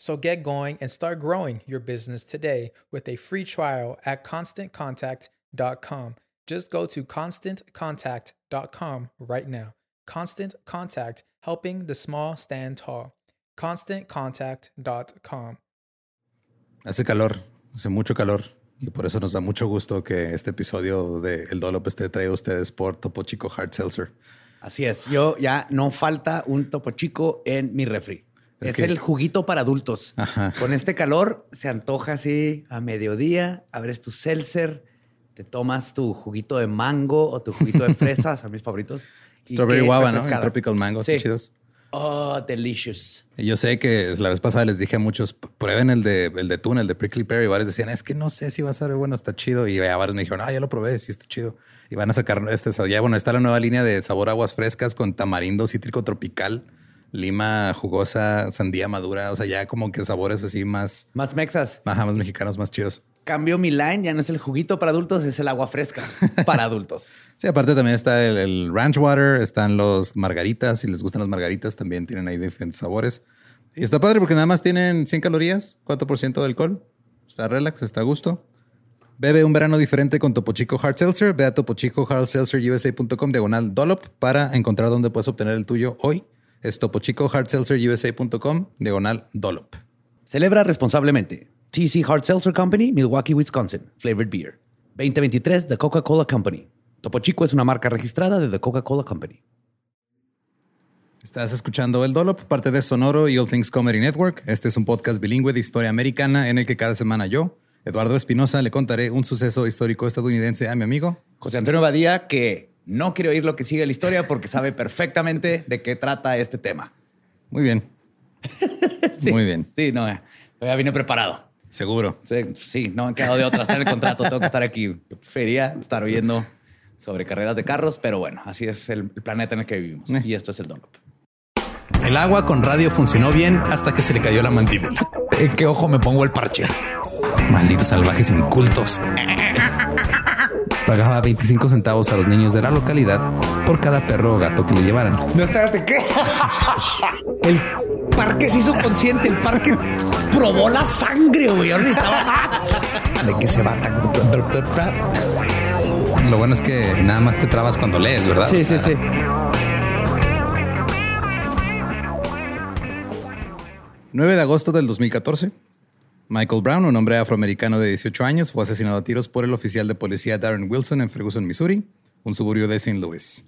So get going and start growing your business today with a free trial at constantcontact.com. Just go to constantcontact.com right now. Constant Contact, helping the small stand tall. ConstantContact.com. Hace calor, hace mucho calor. Y por eso nos da mucho gusto que este episodio de El Dolop esté traído a ustedes por Topo Chico Hard Seltzer. Así es. Yo ya no falta un Topo Chico en mi refri. Es, el juguito para adultos. Con este calor se antoja así a mediodía, abres tu seltzer, te tomas tu juguito de mango o tu juguito de fresas, a mis favoritos. Strawberry guava, ¿no? tropical mango, sí. chidos. Oh, delicious. Yo sé que la vez pasada les dije a muchos, prueben el de, el de tuna, el de prickly pear. Y varios decían, es que no sé si va a ser bueno, está chido. Y varios me dijeron, ah, ya lo probé, sí está chido. Y van a sacar este, ya bueno, está la nueva línea de sabor aguas frescas con tamarindo cítrico tropical lima jugosa, sandía madura, o sea, ya como que sabores así más... Más mexas. Ajá, más mexicanos, más chidos. Cambio mi line, ya no es el juguito para adultos, es el agua fresca para adultos. sí, aparte también está el, ranch water, están los margaritas, si les gustan las margaritas también tienen ahí diferentes sabores. Y está padre porque nada más tienen 100 calorías, 4% de alcohol. Está relax, está a gusto. Bebe un verano diferente con Topo Chico Hard Seltzer. Ve a topochicohardseltzerusa.com diagonal dollop para encontrar dónde puedes obtener el tuyo hoy es topochicohardseltzerusa.com, diagonal Dolop. Celebra responsablemente. TC Hard Seltzer Company, Milwaukee, Wisconsin. Flavored Beer. 2023 The Coca-Cola Company. Topo Chico es una marca registrada de The Coca-Cola Company. Estás escuchando El Dolop, parte de Sonoro y All Things Comedy Network. Este es un podcast bilingüe de historia americana en el que cada semana yo, Eduardo Espinosa, le contaré un suceso histórico estadounidense a mi amigo José Antonio Badía, que no quiero oír lo que sigue la historia porque sabe perfectamente de qué trata este tema. Muy bien. Muy bien. Sí, no, ya vine preparado. Seguro. Sí, no me he quedado de otra. Está en el contrato, tengo que estar aquí. Prefería estar oyendo sobre carreras de carros, pero bueno, así es el planeta en el que vivimos. Eh. Y esto es el Dunlop. El agua con radio funcionó bien hasta que se le cayó la mandíbula. ¿En qué ojo me pongo el parche? Malditos salvajes incultos. Pagaba 25 centavos a los niños de la localidad por cada perro o gato que le llevaran. No, espérate, ¿qué? El parque se hizo consciente, el parque probó la sangre, güey. ¿De qué se va Lo bueno es que nada más te trabas cuando lees, ¿verdad? Sí, sí, sí. 9 de agosto del 2014. Michael Brown, un hombre afroamericano de 18 años, fue asesinado a tiros por el oficial de policía Darren Wilson en Ferguson, Missouri, un suburbio de St. Louis.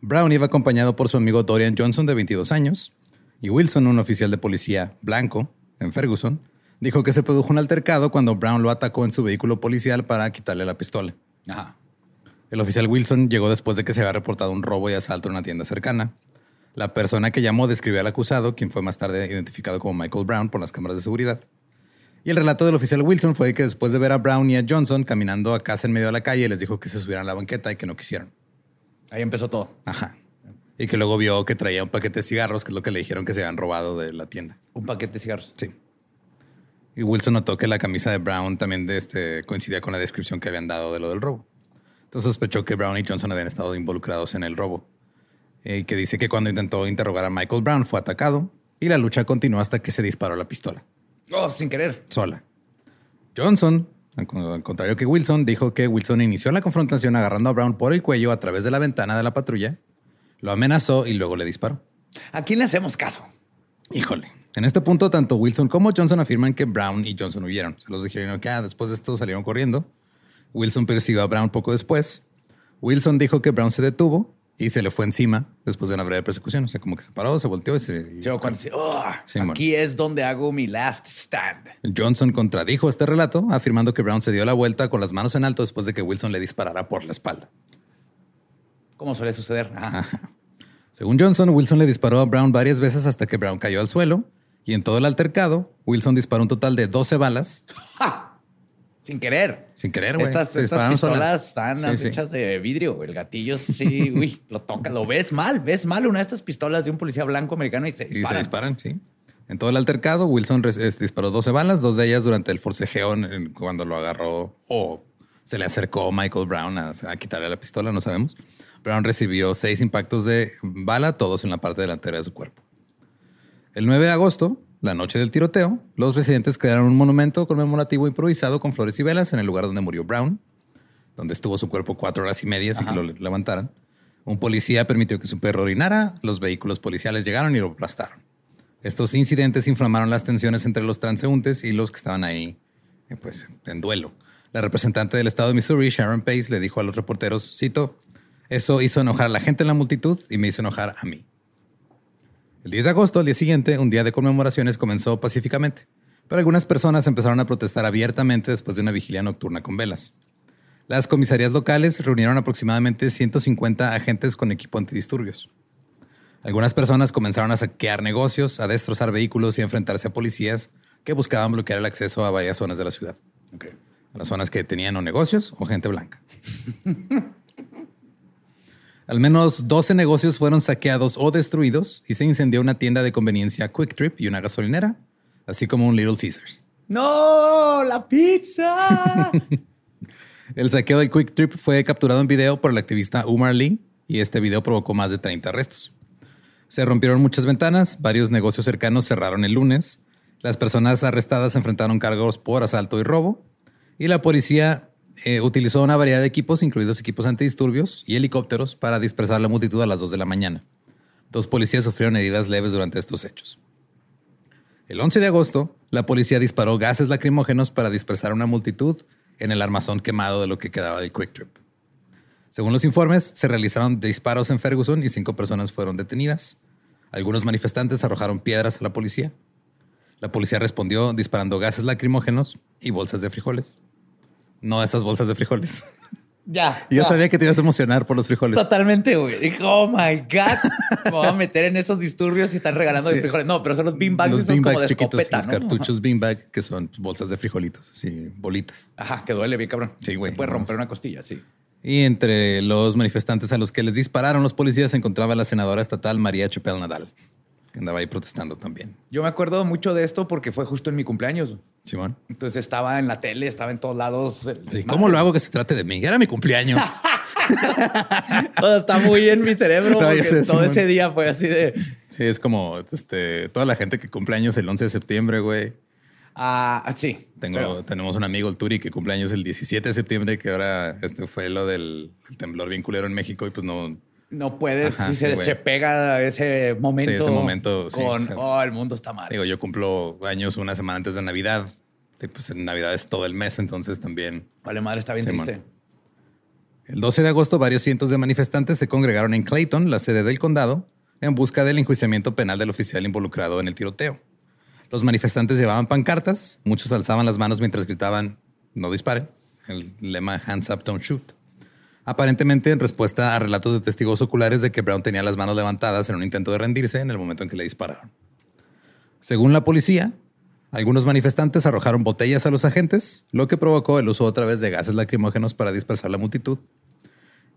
Brown iba acompañado por su amigo Dorian Johnson, de 22 años, y Wilson, un oficial de policía blanco en Ferguson, dijo que se produjo un altercado cuando Brown lo atacó en su vehículo policial para quitarle la pistola. El oficial Wilson llegó después de que se había reportado un robo y asalto en una tienda cercana. La persona que llamó describió al acusado, quien fue más tarde identificado como Michael Brown por las cámaras de seguridad. Y el relato del oficial Wilson fue que después de ver a Brown y a Johnson caminando a casa en medio de la calle, les dijo que se subieran a la banqueta y que no quisieron. Ahí empezó todo. Ajá. Y que luego vio que traía un paquete de cigarros, que es lo que le dijeron que se habían robado de la tienda. Un paquete de cigarros. Sí. Y Wilson notó que la camisa de Brown también de este, coincidía con la descripción que habían dado de lo del robo. Entonces sospechó que Brown y Johnson habían estado involucrados en el robo. Y que dice que cuando intentó interrogar a Michael Brown fue atacado y la lucha continuó hasta que se disparó la pistola. Oh, sin querer. Sola. Johnson, al contrario que Wilson, dijo que Wilson inició la confrontación agarrando a Brown por el cuello a través de la ventana de la patrulla, lo amenazó y luego le disparó. ¿A quién le hacemos caso? Híjole. En este punto, tanto Wilson como Johnson afirman que Brown y Johnson huyeron. Se los dijeron que ah, después de esto salieron corriendo. Wilson persiguió a Brown poco después. Wilson dijo que Brown se detuvo y se le fue encima después de una breve persecución. O sea, como que se paró, se volteó y se. Oh, aquí es donde hago mi last stand. Johnson contradijo este relato, afirmando que Brown se dio la vuelta con las manos en alto después de que Wilson le disparara por la espalda. ¿Cómo suele suceder? Según Johnson, Wilson le disparó a Brown varias veces hasta que Brown cayó al suelo. Y en todo el altercado, Wilson disparó un total de 12 balas. Sin querer. Sin querer, güey. Estas, pistolas están hechas de vidrio. El gatillo, sí, uy, lo toca, lo ves mal, ves mal una de estas pistolas de un policía blanco americano y se disparan. Y se disparan, sí. En todo el altercado, Wilson disparó 12 balas, dos de ellas durante el forcejeo cuando lo agarró o se le acercó Michael Brown a, a, quitarle la pistola, no sabemos. Brown recibió seis impactos de bala, todos en la parte delantera de su cuerpo. El 9 de agosto, la noche del tiroteo, los residentes crearon un monumento conmemorativo improvisado con flores y velas en el lugar donde murió Brown, donde estuvo su cuerpo cuatro horas y media sin que lo levantaran. Un policía permitió que su perro orinara, los vehículos policiales llegaron y lo aplastaron. Estos incidentes inflamaron las tensiones entre los transeúntes y los que estaban ahí eh, pues, en duelo. La representante del estado de Missouri, Sharon Pace, le dijo a los reporteros, cito, eso hizo enojar a la gente en la multitud y me hizo enojar a mí. El 10 de agosto, al día siguiente, un día de conmemoraciones comenzó pacíficamente, pero algunas personas empezaron a protestar abiertamente después de una vigilia nocturna con velas. Las comisarías locales reunieron aproximadamente 150 agentes con equipo antidisturbios. Algunas personas comenzaron a saquear negocios, a destrozar vehículos y a enfrentarse a policías que buscaban bloquear el acceso a varias zonas de la ciudad. A las zonas que tenían o negocios o gente blanca. Al menos 12 negocios fueron saqueados o destruidos y se incendió una tienda de conveniencia Quick Trip y una gasolinera, así como un Little Caesars. ¡No! ¡La pizza! el saqueo del Quick Trip fue capturado en video por el activista Umar Lee y este video provocó más de 30 arrestos. Se rompieron muchas ventanas, varios negocios cercanos cerraron el lunes, las personas arrestadas enfrentaron cargos por asalto y robo y la policía eh, utilizó una variedad de equipos, incluidos equipos antidisturbios y helicópteros, para dispersar la multitud a las 2 de la mañana. Dos policías sufrieron heridas leves durante estos hechos. El 11 de agosto, la policía disparó gases lacrimógenos para dispersar una multitud en el armazón quemado de lo que quedaba del Quick Trip. Según los informes, se realizaron disparos en Ferguson y cinco personas fueron detenidas. Algunos manifestantes arrojaron piedras a la policía. La policía respondió disparando gases lacrimógenos y bolsas de frijoles. No esas bolsas de frijoles. Ya. yo sabía que te ibas a emocionar por los frijoles. Totalmente, güey. Oh my God. Me voy a meter en esos disturbios y están regalando frijoles. No, pero son los beanbags. Los beanbags chiquitos, los cartuchos beanbag, que son bolsas de frijolitos, así, bolitas. Ajá, que duele bien, cabrón. Sí, güey. Puede romper una costilla, sí. Y entre los manifestantes a los que les dispararon los policías se encontraba la senadora estatal María Chupel Nadal que andaba ahí protestando también. Yo me acuerdo mucho de esto porque fue justo en mi cumpleaños. Simón. Entonces estaba en la tele, estaba en todos lados. ¿Cómo lo hago que se trate de mí? Era mi cumpleaños. está muy en mi cerebro porque todo ese día fue así de. Sí, es como este, toda la gente que cumpleaños el 11 de septiembre, güey. Ah, sí. Tengo, Tenemos un amigo, el Turi, que cumpleaños el 17 de septiembre, que ahora este fue lo del temblor bien culero en México y pues no, no puedes, Ajá, si se, sí, güey. se pega ese momento. Sí, ese momento, sí, Con, o sea, oh, el mundo está mal. Digo, yo cumplo años una semana antes de Navidad. Y pues en Navidad es todo el mes, entonces también. vale, madre, está bien triste. El 12 de agosto, varios cientos de manifestantes se congregaron en Clayton, la sede del condado, en busca del enjuiciamiento penal del oficial involucrado en el tiroteo. Los manifestantes llevaban pancartas, muchos alzaban las manos mientras gritaban no disparen, el lema hands up, don't shoot. Aparentemente en respuesta a relatos de testigos oculares de que Brown tenía las manos levantadas en un intento de rendirse en el momento en que le dispararon. Según la policía, algunos manifestantes arrojaron botellas a los agentes, lo que provocó el uso otra vez de gases lacrimógenos para dispersar la multitud.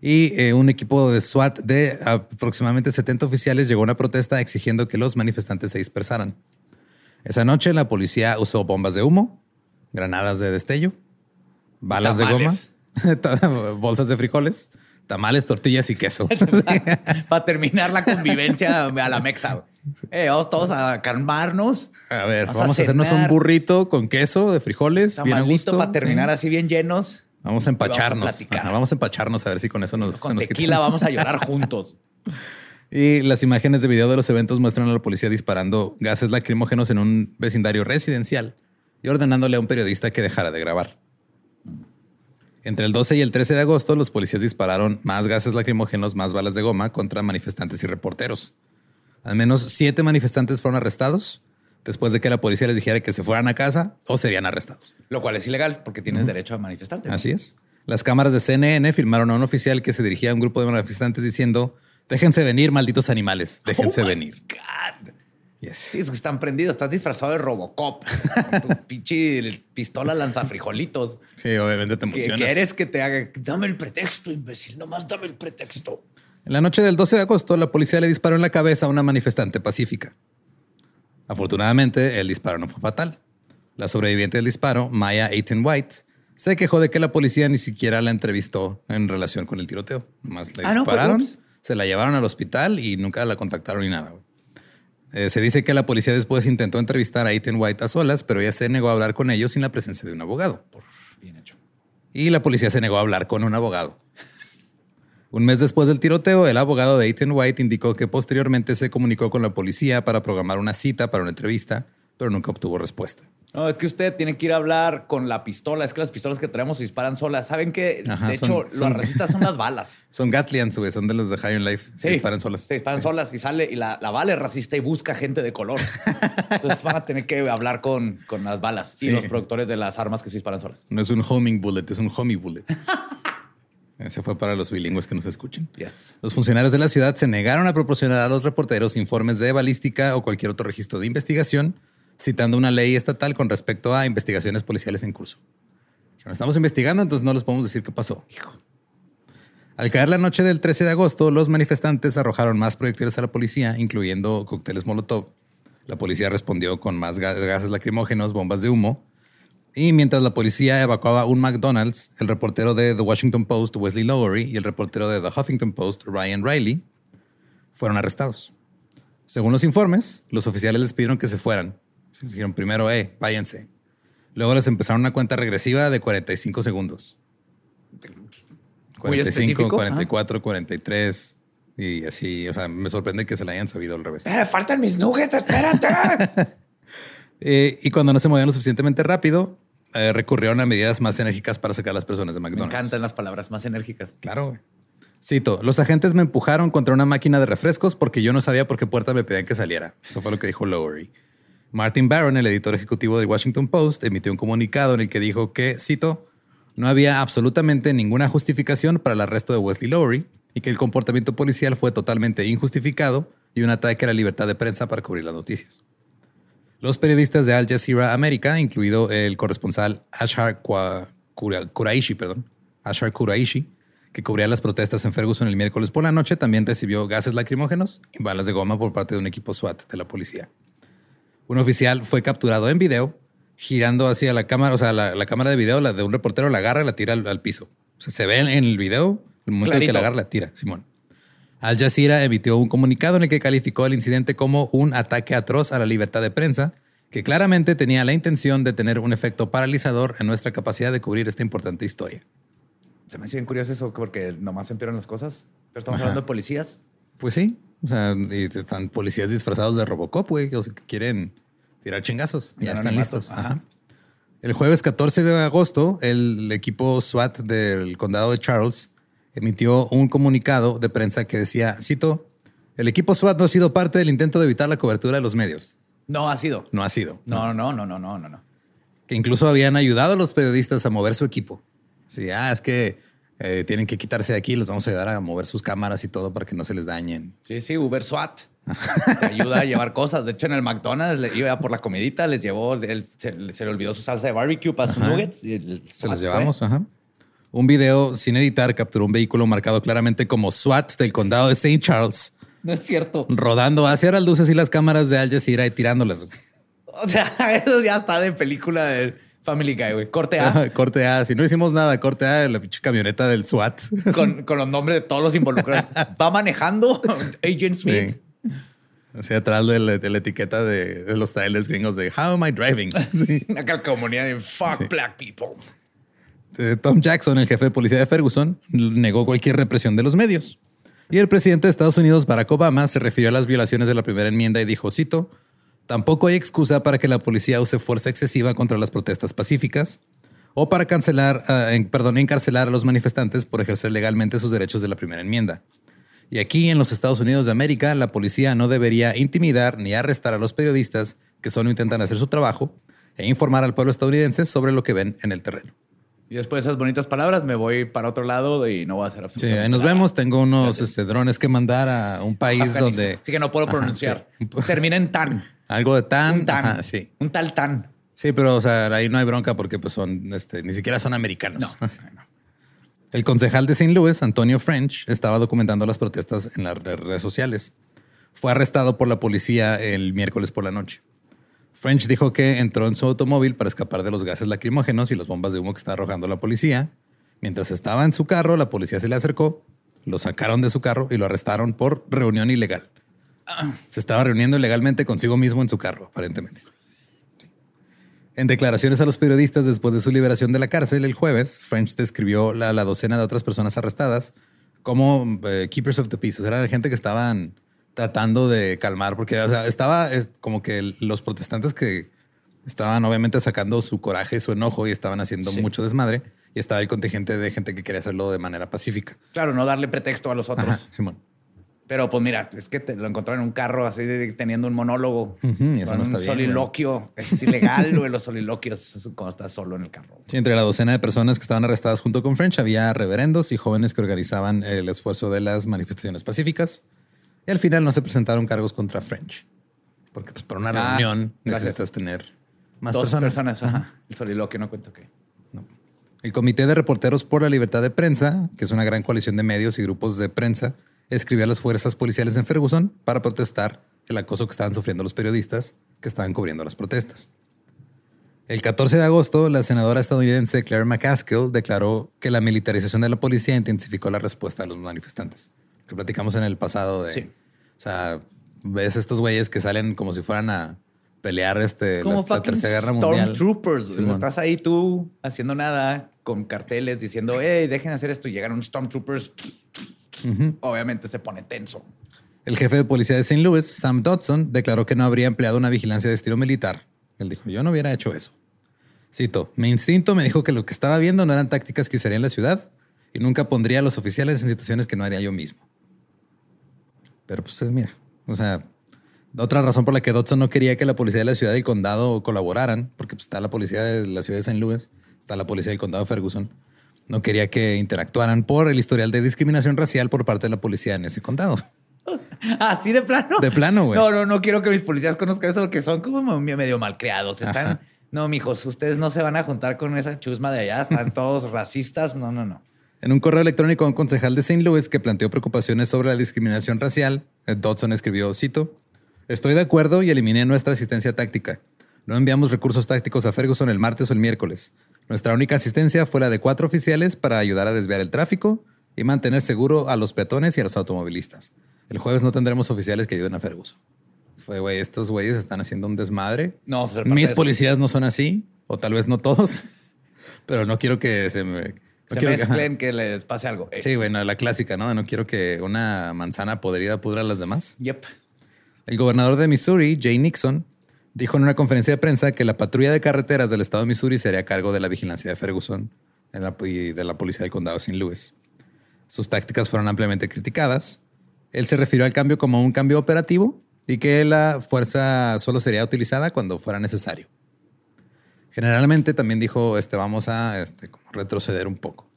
Y eh, un equipo de SWAT de aproximadamente 70 oficiales llegó a una protesta exigiendo que los manifestantes se dispersaran. Esa noche la policía usó bombas de humo, granadas de destello, balas de goma, bolsas de frijoles, tamales, tortillas y queso. Para terminar la convivencia a la mexa. Eh, vamos todos a calmarnos. A ver, Vamos vamos, a a, hacernos un burrito con queso de frijoles, bien a gusto. para terminar sí. así bien llenos. Vamos a empacharnos. vamos a platicar. Ajá, vamos a empacharnos a ver si con eso nos, se Con quita. tequila vamos a llorar juntos. Y las imágenes de video de los eventos muestran a la policía disparando gases lacrimógenos en un vecindario residencial y ordenándole a un periodista que dejara de grabar. Entre el 12 y el 13 de agosto, los policías dispararon más gases lacrimógenos, más balas de goma contra manifestantes y reporteros. Al menos siete manifestantes fueron arrestados después de que la policía les dijera que se fueran a casa o serían arrestados. Lo cual es ilegal porque tienes derecho a manifestarte. ¿no? Así es. Las cámaras de CNN filmaron a un oficial que se dirigía a un grupo de manifestantes diciendo: Déjense venir, malditos animales. Déjense Oh venir. God. Yes. Sí, es que están prendidos. Estás disfrazado de Robocop. con tu pinche pistola lanzafrijolitos. Sí, obviamente te ¿Qué emocionas. quieres que te haga? Dame el pretexto, imbécil. Nomás dame el pretexto. En la noche del 12 de agosto, la policía le disparó en la cabeza a una manifestante pacífica. Afortunadamente, el disparo no fue fatal. La sobreviviente del disparo, Maya Aiton White, se quejó de que la policía ni siquiera la entrevistó en relación con el tiroteo. Nomás le Ah, dispararon, se la llevaron al hospital y nunca la contactaron ni nada. güey. Eh, se dice que la policía después intentó entrevistar a Aiton White a solas, pero ella se negó a hablar con ellos sin la presencia de un abogado. Bien hecho. Y la policía se negó a hablar con un abogado. Un mes después del tiroteo, el abogado de Ethan White indicó que posteriormente se comunicó con la policía para programar una cita para una entrevista, pero nunca obtuvo respuesta. No, es que usted tiene que ir a hablar con la pistola. Es que las pistolas que traemos se disparan solas. ¿Saben que Ajá, De son- hecho, las son- racistas son las balas. Son Gatlians, güey, son de los de High on Life. Se disparan solas. Se disparan solas y sale y la, la bala es racista y busca gente de color. Entonces van a tener que hablar con, con las balas y Sí. los productores de las armas que se disparan solas. No es un homing bullet, es un homie bullet. Ese fue para los bilingües que nos escuchen. Yes. Los funcionarios de la ciudad se negaron a proporcionar a los reporteros informes de balística o cualquier otro registro de investigación, citando una ley estatal con respecto a investigaciones policiales en curso. No estamos investigando, entonces no les podemos decir qué pasó. Al caer la noche del 13 de agosto, los manifestantes arrojaron más proyectiles a la policía, incluyendo cócteles Molotov. La policía respondió con más ga- gases lacrimógenos, bombas de humo. Y mientras la policía evacuaba un McDonald's, el reportero de The Washington Post, Wesley Lowery, y el reportero de The Huffington Post, Ryan Riley, fueron arrestados. Según los informes, los oficiales les pidieron que se fueran. Les dijeron primero, eh, váyanse. Luego les empezaron una cuenta regresiva de 45 segundos. Muy 45, específico. 44, 43 y así. O sea, me sorprende que se la hayan sabido al revés. Eh, faltan mis nuggets, espérate. Eh, y cuando no se movían lo suficientemente rápido, eh, recurrieron a medidas más enérgicas para sacar a las personas de Me McDonald's. encantan las palabras más enérgicas. Claro. Cito, los agentes me empujaron contra una máquina de refrescos porque yo no sabía por qué puerta me pedían que saliera. Eso fue lo que dijo Lowery. Martin Barron, el editor ejecutivo del Washington Post, emitió un comunicado en el que dijo que, cito, no había absolutamente ninguna justificación para el arresto de Wesley Lowery y que el comportamiento policial fue totalmente injustificado y un ataque a la libertad de prensa para cubrir las noticias. Los periodistas de Al Jazeera América, incluido el corresponsal Ashar Kuraishi, perdón, Ashar Kuraishi, que cubría las protestas en Ferguson el miércoles por la noche, también recibió gases lacrimógenos y balas de goma por parte de un equipo SWAT de la policía. Un oficial fue capturado en video girando hacia la cámara, o sea, la, la cámara de video, la de un reportero, la agarra y la tira al, al piso. O sea, se ve en el video, el momento en que la agarra, la tira, Simón. Al Jazeera emitió un comunicado en el que calificó el incidente como un ataque atroz a la libertad de prensa, que claramente tenía la intención de tener un efecto paralizador en nuestra capacidad de cubrir esta importante historia. Se me hace bien curioso eso porque nomás empeoran las cosas. Pero estamos hablando de policías. Pues sí. O sea, están policías disfrazados de Robocop, güey, que quieren tirar chingazos. Ya están listos. El jueves 14 de agosto, el equipo SWAT del condado de Charles emitió un comunicado de prensa que decía, cito, el equipo SWAT no ha sido parte del intento de evitar la cobertura de los medios. No ha sido. No ha sido. No, no, no, no, no, no, no. Que incluso habían ayudado a los periodistas a mover su equipo. Sí, ah, es que eh, tienen que quitarse de aquí, los vamos a ayudar a mover sus cámaras y todo para que no se les dañen. Sí, sí, Uber SWAT. Te ayuda a llevar cosas. De hecho, en el McDonald's le iba por la comidita, les llevó, se, le olvidó su salsa de barbecue para sus nuggets. Y se los llevamos, ajá. Un video sin editar capturó un vehículo marcado claramente como SWAT del condado de St. Charles. No es cierto. Rodando hacia las luces y las cámaras de Al Jazeera y tirándolas. O sea, eso ya está de película de Family Guy, güey. Corte A. corte A. Si no hicimos nada, corte A de la pinche camioneta del SWAT. Con, los nombres de todos los involucrados. Va manejando Agent Smith. Sí. atrás de la, etiqueta de, los trailers gringos de How am I driving? Una calcomanía de fuck black people. Eh, Tom Jackson, el jefe de policía de Ferguson, negó cualquier represión de los medios. Y el presidente de Estados Unidos, Barack Obama, se refirió a las violaciones de la primera enmienda y dijo, cito, tampoco hay excusa para que la policía use fuerza excesiva contra las protestas pacíficas o para cancelar, uh, perdón, encarcelar a los manifestantes por ejercer legalmente sus derechos de la primera enmienda. Y aquí en los Estados Unidos de América, la policía no debería intimidar ni arrestar a los periodistas que solo intentan hacer su trabajo e informar al pueblo estadounidense sobre lo que ven en el terreno. Y después de esas bonitas palabras me voy para otro lado y no voy a hacer absolutamente Sí, ahí nos vemos. Tengo unos este, drones que mandar a un país donde... Sí que no puedo pronunciar. Termina en tan. Algo de tan. Un tan. sí. Un tal tan. Sí, pero o sea, ahí no hay bronca porque pues son, este, ni siquiera son americanos. No, El concejal de St. Louis, Antonio French, estaba documentando las protestas en las redes sociales. Fue arrestado por la policía el miércoles por la noche. French dijo que entró en su automóvil para escapar de los gases lacrimógenos y las bombas de humo que estaba arrojando la policía. Mientras estaba en su carro, la policía se le acercó, lo sacaron de su carro y lo arrestaron por reunión ilegal. Se estaba reuniendo ilegalmente consigo mismo en su carro, aparentemente. En declaraciones a los periodistas después de su liberación de la cárcel el jueves, French describió a la, docena de otras personas arrestadas como eh, keepers of the peace. O sea, gente que estaban tratando de calmar, porque o sea, estaba es como que los protestantes que estaban obviamente sacando su coraje, su enojo y estaban haciendo mucho desmadre. Y estaba el contingente de gente que quería hacerlo de manera pacífica. Claro, no darle pretexto a los otros. Simón. Pero pues mira, es que te lo encontraron en un carro así teniendo un monólogo. eso un soliloquio. Es ilegal, güey, los soliloquios cuando estás solo en el carro. Sí, entre la docena de personas que estaban arrestadas junto con French había reverendos y jóvenes que organizaban el esfuerzo de las manifestaciones pacíficas. Y al final no se presentaron cargos contra French. Porque pues para una ah, reunión necesitas tener más Dos personas. ajá. El soliloquio no cuento qué. No. El Comité de Reporteros por la Libertad de Prensa, que es una gran coalición de medios y grupos de prensa, escribió a las fuerzas policiales en Ferguson para protestar el acoso que estaban sufriendo los periodistas que estaban cubriendo las protestas. El 14 de agosto, la senadora estadounidense Claire McCaskill declaró que la militarización de la policía intensificó la respuesta a los manifestantes que platicamos en el pasado de. Sí. O sea, ves estos güeyes que salen como si fueran a pelear este, la, Tercera Guerra Mundial. Stormtroopers. estás ahí tú haciendo nada con carteles diciendo, hey, dejen hacer esto y llegaron Stormtroopers. Obviamente se pone tenso. El jefe de policía de St. Louis, Sam Dodson, declaró que no habría empleado una vigilancia de estilo militar. Él dijo, yo no hubiera hecho eso. Cito, mi instinto me dijo que lo que estaba viendo no eran tácticas que usaría en la ciudad y nunca pondría a los oficiales en situaciones que no haría yo mismo. Pero pues mira, o sea, otra razón por la que Dodson no quería que la policía de la ciudad del condado colaboraran, porque pues, está la policía de la ciudad de St. Louis, está la policía del condado de Ferguson, no quería que interactuaran por el historial de discriminación racial por parte de la policía en ese condado. Así de plano. De plano, güey. No, no, no quiero que mis policías conozcan eso porque son como medio malcriados. Están. No, mijos, ustedes no se van a juntar con esa chusma de allá. Están todos racistas. No, no, no. En un correo electrónico a un concejal de St. Louis que planteó preocupaciones sobre la discriminación racial, Dodson escribió, cito, Estoy de acuerdo y eliminé nuestra asistencia táctica. No enviamos recursos tácticos a Ferguson el martes o el miércoles. Nuestra única asistencia fue la de cuatro oficiales para ayudar a desviar el tráfico y mantener seguro a los peatones y a los automovilistas. El jueves no tendremos oficiales que ayuden a Ferguson. Fue, güey, estos güeyes están haciendo un desmadre. No, Mis policías no son así, o tal vez no todos, pero no quiero que se me se mezclen, que, les pase algo. Sí, bueno, la clásica, ¿no? No quiero que una manzana podrida pudra a las demás. Yep. El gobernador de Missouri, Jay Nixon, dijo en una conferencia de prensa que la patrulla de carreteras del estado de Missouri sería a cargo de la vigilancia de Ferguson y de la policía del condado St. Louis. Sus tácticas fueron ampliamente criticadas. Él se refirió al cambio como un cambio operativo y que la fuerza solo sería utilizada cuando fuera necesario. Generalmente también dijo, este, vamos a este, retroceder un poco.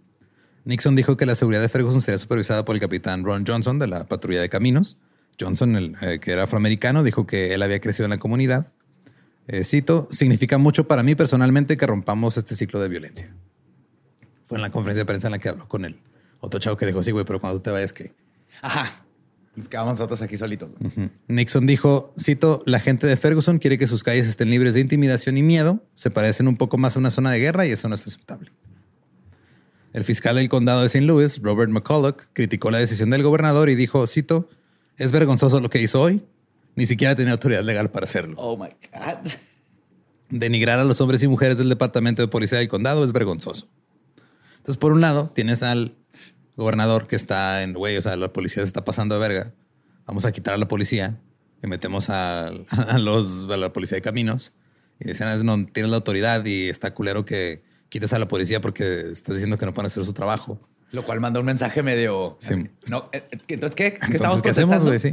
Nixon dijo que la seguridad de Ferguson sería supervisada por el capitán Ron Johnson de la patrulla de caminos. Johnson, el, eh, que era afroamericano, dijo que él había crecido en la comunidad. Eh, cito, significa mucho para mí personalmente que rompamos este ciclo de violencia. Fue en la conferencia de prensa en la que habló con él. Otro chavo que dijo, sí, güey, pero cuando tú te vayas, ¿qué? Ajá. Nos quedamos nosotros aquí solitos. Nixon dijo, cito, la gente de Ferguson quiere que sus calles estén libres de intimidación y miedo, se parecen un poco más a una zona de guerra y eso no es aceptable. El fiscal del condado de St. Louis, Robert McCulloch, criticó la decisión del gobernador y dijo, cito, es vergonzoso lo que hizo hoy, ni siquiera tenía autoridad legal para hacerlo. Oh my God. Denigrar a los hombres y mujeres del departamento de policía del condado es vergonzoso. Entonces, por un lado, tienes al gobernador que está en, güey, o sea, la policía se está pasando de verga. Vamos a quitar a la policía y metemos a, los, a la policía de caminos. Y decían, no tienes la autoridad y está culero que quites a la policía porque estás diciendo que no pueden hacer su trabajo. Lo cual manda un mensaje medio. Sí. No, eh, entonces, ¿qué? ¿Qué estamos ¿qué hacemos? Sí.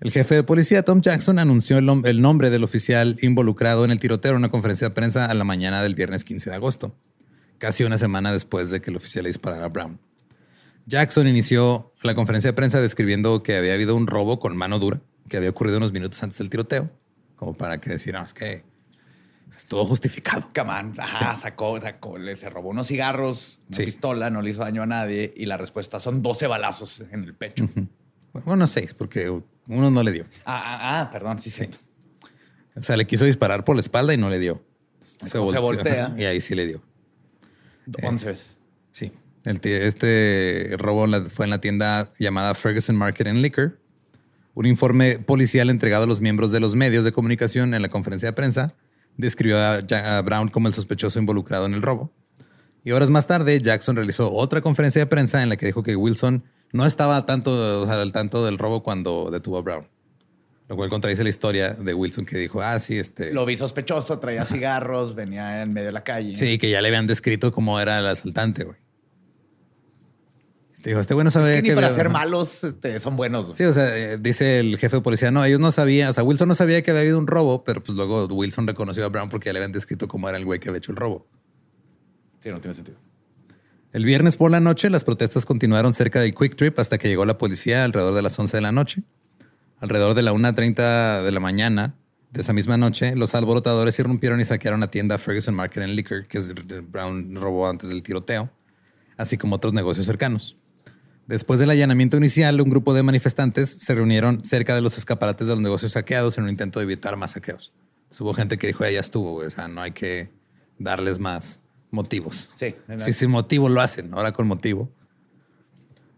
El jefe de policía, Tom Jackson, anunció el, el, nombre del oficial involucrado en el tiroteo en una conferencia de prensa a la mañana del viernes 15 de agosto, casi una semana después de que el oficial le disparara a Brown. Jackson inició la conferencia de prensa describiendo que había habido un robo con mano dura que había ocurrido unos minutos antes del tiroteo, como para que decir, es que estuvo justificado. Camán, ajá, sacó, sacó, le se robó unos cigarros, una pistola, no le hizo daño a nadie y la respuesta son 12 balazos en el pecho. Bueno, seis, porque uno no le dio. Ah, ah, ah perdón, sí, sí. O sea, le quiso disparar por la espalda y no le dio. Se, voltea. Y ahí sí le dio. 11 veces. Sí este robo fue en la tienda llamada Ferguson Market and Liquor. Un informe policial entregado a los miembros de los medios de comunicación en la conferencia de prensa describió a, Brown como el sospechoso involucrado en el robo. Y horas más tarde, Jackson realizó otra conferencia de prensa en la que dijo que Wilson no estaba tanto al tanto del robo cuando detuvo a Brown. Lo cual contradice la historia de Wilson que dijo, ah, sí, este... Lo vi sospechoso, traía cigarros, venía en medio de la calle. Sí, que ya le habían descrito cómo era el asaltante, güey. Dijo, este bueno sabía que, ni para ser malos este, son buenos. Sí, o sea, eh, dice el jefe de policía, no, ellos no sabían, o sea, Wilson no sabía que había habido un robo, pero pues luego Wilson reconoció a Brown porque ya le habían descrito cómo era el güey que había hecho el robo. Sí, no tiene sentido. El viernes por la noche, las protestas continuaron cerca del Quick Trip hasta que llegó la policía alrededor de las 11 de la noche. Alrededor de la 1.30 de la mañana de esa misma noche, los alborotadores irrumpieron y saquearon la tienda Ferguson Market and Liquor, que Brown robó antes del tiroteo, así como otros negocios cercanos. Después del allanamiento inicial, un grupo de manifestantes se reunieron cerca de los escaparates de los negocios saqueados en un intento de evitar más saqueos. Hubo gente que dijo, ya estuvo, o sea, no hay que darles más motivos. Sí. Si sin motivo lo hacen, ahora con motivo.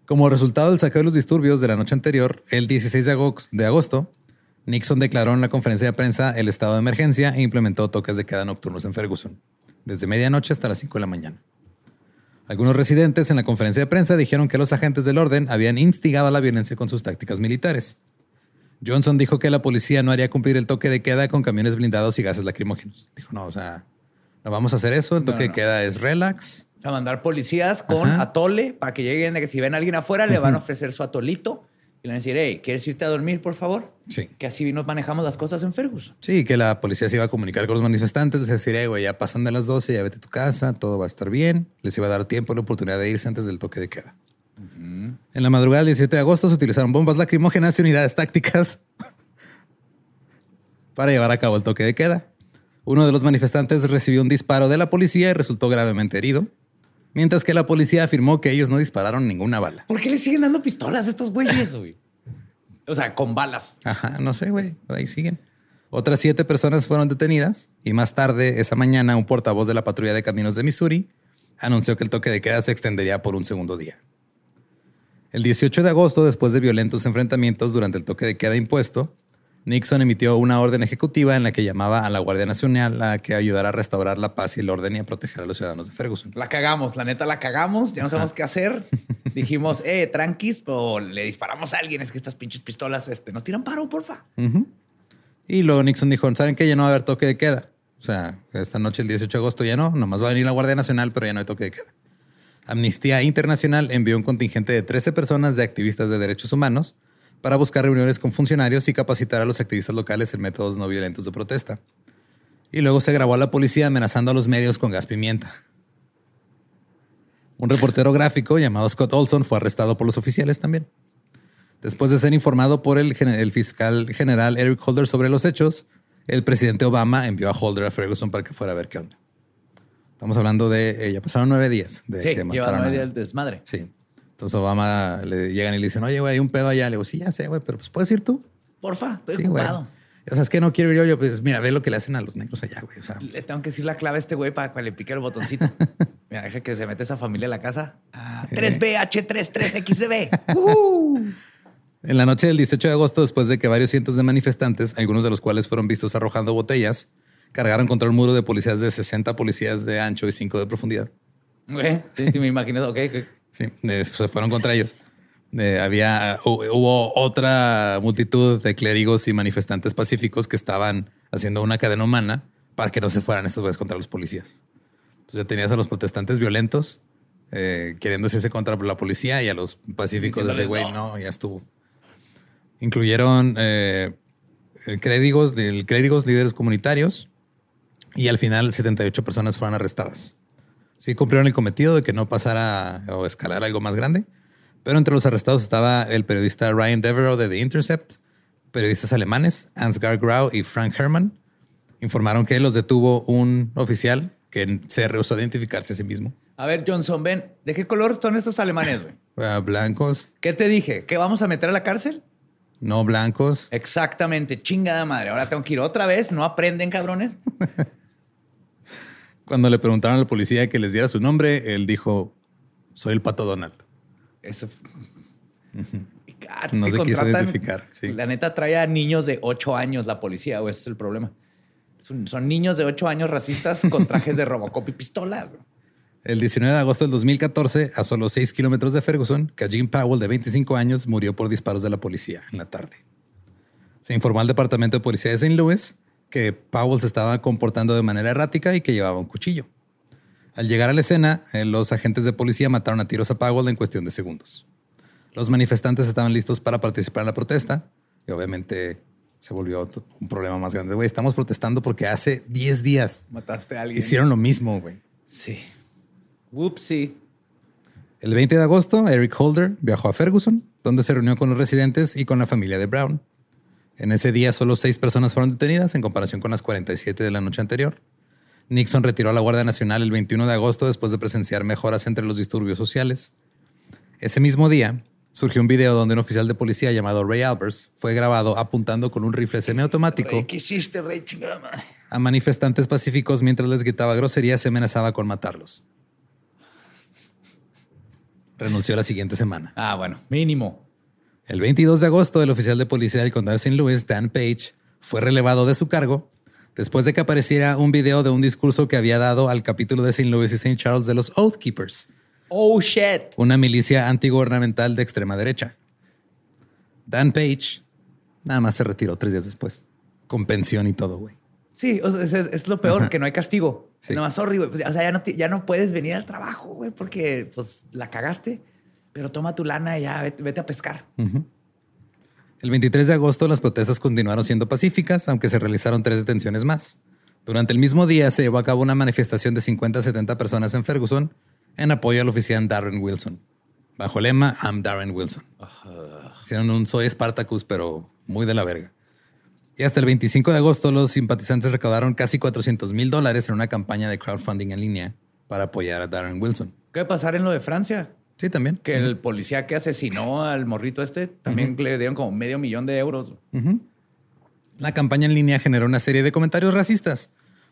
Como resultado del saqueo de los disturbios de la noche anterior, el 16 de agosto, Nixon declaró en la conferencia de prensa el estado de emergencia e implementó toques de queda nocturnos en Ferguson, desde medianoche hasta las 5 de la mañana. Algunos residentes en la conferencia de prensa dijeron que los agentes del orden habían instigado a la violencia con sus tácticas militares. Johnson dijo que la policía no haría cumplir el toque de queda con camiones blindados y gases lacrimógenos. Dijo, no, o sea, no vamos a hacer eso. El toque de queda es relax. O sea, mandar policías con atole para que lleguen, de que si ven a alguien afuera, le van a ofrecer su atolito y le van a decir, hey, ¿quieres irte a dormir, por favor? Sí. Que así nos manejamos las cosas en Ferguson. Sí, que la policía se iba a comunicar con los manifestantes, decir, hey, güey, ya pasan de las 12, ya vete a tu casa, todo va a estar bien. Les iba a dar tiempo, la oportunidad de irse antes del toque de queda. En la madrugada del 17 de agosto se utilizaron bombas lacrimógenas y unidades tácticas para llevar a cabo el toque de queda. Uno de los manifestantes recibió un disparo de la policía y resultó gravemente herido mientras que la policía afirmó que ellos no dispararon ninguna bala. ¿Por qué le siguen dando pistolas a estos güeyes, güey? O sea, con balas. Ajá, no sé, güey. Ahí siguen. Otras siete personas fueron detenidas y más tarde, esa mañana, un portavoz de la patrulla de caminos de Missouri anunció que el toque de queda se extendería por un segundo día. El 18 de agosto, después de violentos enfrentamientos durante el toque de queda impuesto, Nixon emitió una orden ejecutiva en la que llamaba a la Guardia Nacional a que ayudara a restaurar la paz y el orden y a proteger a los ciudadanos de Ferguson. La cagamos, la neta la cagamos, ya no sabemos qué hacer. Dijimos, eh, tranquis, pero le disparamos a alguien, es que estas pinches pistolas este, nos tiran paro, porfa. Y luego Nixon dijo, ¿saben qué? Ya no va a haber toque de queda. O sea, esta noche, el 18 de agosto, ya no, nomás va a venir la Guardia Nacional, pero ya no hay toque de queda. Amnistía Internacional envió un contingente de 13 personas de activistas de derechos humanos para buscar reuniones con funcionarios y capacitar a los activistas locales en métodos no violentos de protesta. Y luego se grabó a la policía amenazando a los medios con gas pimienta. Un reportero gráfico llamado Scott Olson fue arrestado por los oficiales también. Después de ser informado por el, fiscal general Eric Holder sobre los hechos, el presidente Obama envió a Holder a Ferguson para que fuera a ver qué onda. Estamos hablando de, eh, ya pasaron nueve días de sí, que mataron nueve días del desmadre. Sí. Entonces Obama le llegan y le dicen, oye, güey, hay un pedo allá. Le digo, sí, ya sé, güey, pero pues puedes ir tú. Porfa, estoy ocupado. O sea, es que no quiero ir yo. Yo, pues mira, ve lo que le hacen a los negros allá, güey. O sea, le tengo que decir la clave a este güey para que le pique el botoncito. mira, deja que se mete esa familia a la casa. 3BH33XB. En la noche del 18 de agosto, después de que varios cientos de manifestantes, algunos de los cuales fueron vistos arrojando botellas, cargaron contra un muro de policías de 60 policías de ancho y 5 de profundidad. Sí, sí, me imagino. Ok, Sí, se fueron contra ellos. había, hubo otra multitud de clérigos y manifestantes pacíficos que estaban haciendo una cadena humana para que no se fueran estos güeyes contra los policías. Entonces ya tenías a los protestantes violentos eh, queriendo hacerse contra la policía y a los pacíficos de ese güey, no. ya estuvo. Incluyeron eh, clérigos, clérigos, líderes comunitarios, y al final 78 personas fueron arrestadas. Sí cumplieron el cometido de que no pasara o escalar algo más grande, pero entre los arrestados estaba el periodista Ryan Devereaux de The Intercept, periodistas alemanes Ansgar Grau y Frank Herman. Informaron que los detuvo un oficial que se rehusó a identificarse a sí mismo. A ver, Johnson, ven, ¿de qué color son estos alemanes, güey? Ah, blancos. ¿Qué te dije? ¿Que vamos a meter a la cárcel? No blancos. Exactamente, chingada madre. Ahora tengo que ir otra vez. ¿No aprenden, cabrones? Cuando le preguntaron al policía que les diera su nombre, él dijo, soy el pato Donald. Eso. no se quiso identificar. La neta trae a niños de 8 años la policía, o ese es el problema. Son, niños de 8 años racistas con trajes de Robocop y pistolas. El 19 de agosto del 2014, a solo 6 kilómetros de Ferguson, Kajim Powell, de 25 años, murió por disparos de la policía en la tarde. Se informó al Departamento de Policía de St. Louis que Powell se estaba comportando de manera errática y que llevaba un cuchillo. Al llegar a la escena, eh, los agentes de policía mataron a tiros a Powell en cuestión de segundos. Los manifestantes estaban listos para participar en la protesta y obviamente se volvió un problema más grande. Güey, estamos protestando porque hace 10 días mataste a alguien. Hicieron lo mismo, güey. Sí. Whoopsie. El 20 de agosto, Eric Holder viajó a Ferguson, donde se reunió con los residentes y con la familia de Brown. En ese día, solo seis personas fueron detenidas en comparación con las 47 de la noche anterior. Nixon retiró a la Guardia Nacional el 21 de agosto después de presenciar mejoras entre los disturbios sociales. Ese mismo día, surgió un video donde un oficial de policía llamado Ray Albers fue grabado apuntando con un rifle semiautomático ¿Qué hiciste, Ray? a manifestantes pacíficos mientras les gritaba groserías y amenazaba con matarlos renunció la siguiente semana. Ah, bueno, mínimo. El 22 de agosto, el oficial de policía del condado de St. Louis, Dan Page, fue relevado de su cargo después de que apareciera un video de un discurso que había dado al capítulo de St. Louis y St. Charles de los Oath Keepers. Oh, shit. Una milicia antigubernamental de extrema derecha. Dan Page nada más se retiró tres días después, con pensión y todo, güey. Sí, es, lo peor, que no hay castigo. Sí. Nada más, sorry, güey. O sea, ya no, ya no puedes venir al trabajo, güey, porque pues la cagaste. Pero toma tu lana y ya vete, a pescar. El 23 de agosto las protestas continuaron siendo pacíficas, aunque se realizaron tres detenciones más. Durante el mismo día se llevó a cabo una manifestación de 50 a 70 personas en Ferguson en apoyo al oficial Darren Wilson. Bajo el lema I'm Darren Wilson. Hicieron un Soy Spartacus, pero muy de la verga. Y hasta el 25 de agosto, los simpatizantes recaudaron casi 400 mil dólares en una campaña de crowdfunding en línea para apoyar a Darren Wilson. ¿Qué va a pasar en lo de Francia? Sí, también. Que el policía que asesinó al morrito este también le dieron como medio millón de euros. La campaña en línea generó una serie de comentarios racistas,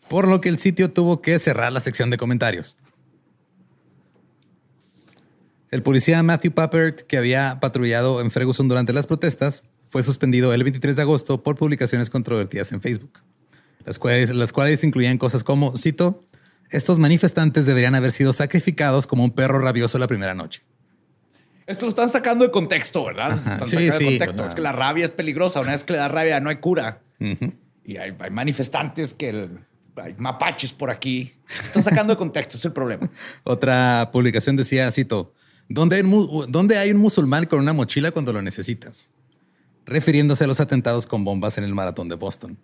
por lo que el sitio tuvo que cerrar la sección de comentarios. El policía Matthew Papert, que había patrullado en Ferguson durante las protestas, fue suspendido el 23 de agosto por publicaciones controvertidas en Facebook, las cuales, las cuales incluían cosas como, cito, estos manifestantes deberían haber sido sacrificados como un perro rabioso la primera noche. Esto lo están sacando de contexto, ¿verdad? Están Sí, sacando de sí, contexto. Es que la rabia es peligrosa. Una vez que le da rabia, no hay cura. Y hay, hay manifestantes que el- hay mapaches por aquí. Están sacando de contexto, es el problema. Otra publicación decía, cito, ¿dónde hay, un mu- ¿dónde hay un musulmán con una mochila cuando lo necesitas? Refiriéndose a los atentados con bombas en el maratón de Boston.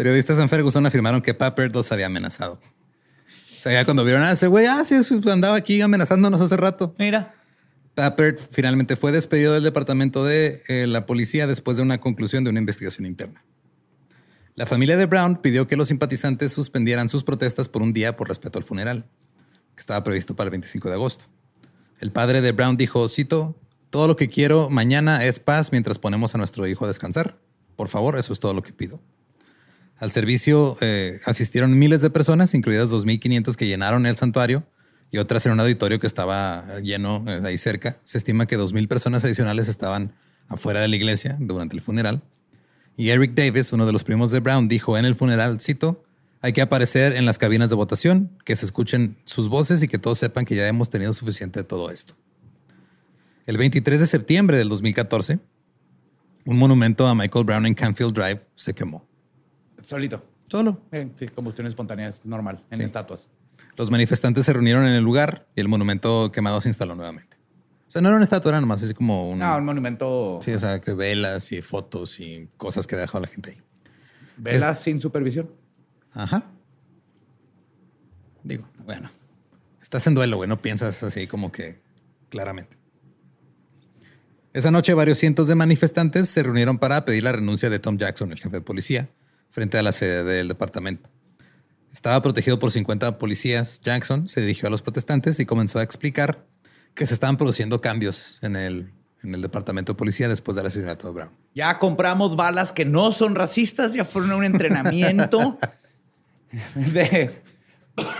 Periodistas en Ferguson afirmaron que Papert los había amenazado. O sea, ya cuando vieron a ese güey, ah, sí, sí, andaba aquí amenazándonos hace rato. Mira. Papert finalmente fue despedido del departamento de eh, la policía después de una conclusión de una investigación interna. La familia de Brown pidió que los simpatizantes suspendieran sus protestas por un día por respeto al funeral, que estaba previsto para el 25 de agosto. El padre de Brown dijo, cito, todo lo que quiero mañana es paz mientras ponemos a nuestro hijo a descansar. Por favor, eso es todo lo que pido. Al servicio eh, asistieron miles de personas, incluidas 2.500 que llenaron el santuario y otras en un auditorio que estaba lleno eh, ahí cerca. Se estima que 2.000 personas adicionales estaban afuera de la iglesia durante el funeral. Y Eric Davis, uno de los primos de Brown, dijo en el funeral, cito, hay que aparecer en las cabinas de votación, que se escuchen sus voces y que todos sepan que ya hemos tenido suficiente de todo esto. El 23 de septiembre del 2014, un monumento a Michael Brown en Canfield Drive se quemó. Solito. Solo. Sí, combustión espontánea es normal en Sí. estatuas. Los manifestantes se reunieron en el lugar y el monumento quemado se instaló nuevamente. O sea, no era una estatua, era nomás así como un... No, un monumento. Sí, o sea, que velas y fotos y cosas que dejó la gente ahí. Velas sin supervisión. Ajá. Digo, bueno, estás en duelo, güey, no piensas así como que claramente. Esa noche varios cientos de manifestantes se reunieron para pedir la renuncia de Tom Jackson, el jefe de policía, frente a la sede del departamento. Estaba protegido por 50 policías. Jackson se dirigió a los protestantes y comenzó a explicar que se estaban produciendo cambios en el, en el departamento de policía después del asesinato de Brown. Ya compramos balas que no son racistas, ya fueron a un entrenamiento de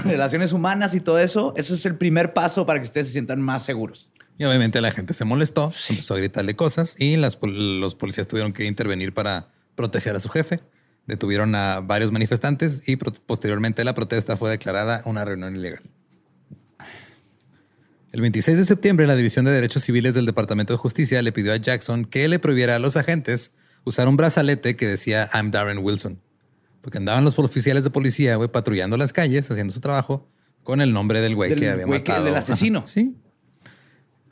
relaciones humanas y todo eso. Eso es el primer paso para que ustedes se sientan más seguros. Y obviamente la gente se molestó, empezó a gritarle cosas y las los policías tuvieron que intervenir para proteger a su jefe. Detuvieron a varios manifestantes y posteriormente la protesta fue declarada una reunión ilegal. El 26 de septiembre, la División de Derechos Civiles del Departamento de Justicia le pidió a Jackson que le prohibiera a los agentes usar un brazalete que decía I'm Darren Wilson. Porque andaban los oficiales de policía, güey, patrullando las calles, haciendo su trabajo con el nombre del güey Del que había güey que- matado. del asesino. Ajá, Sí.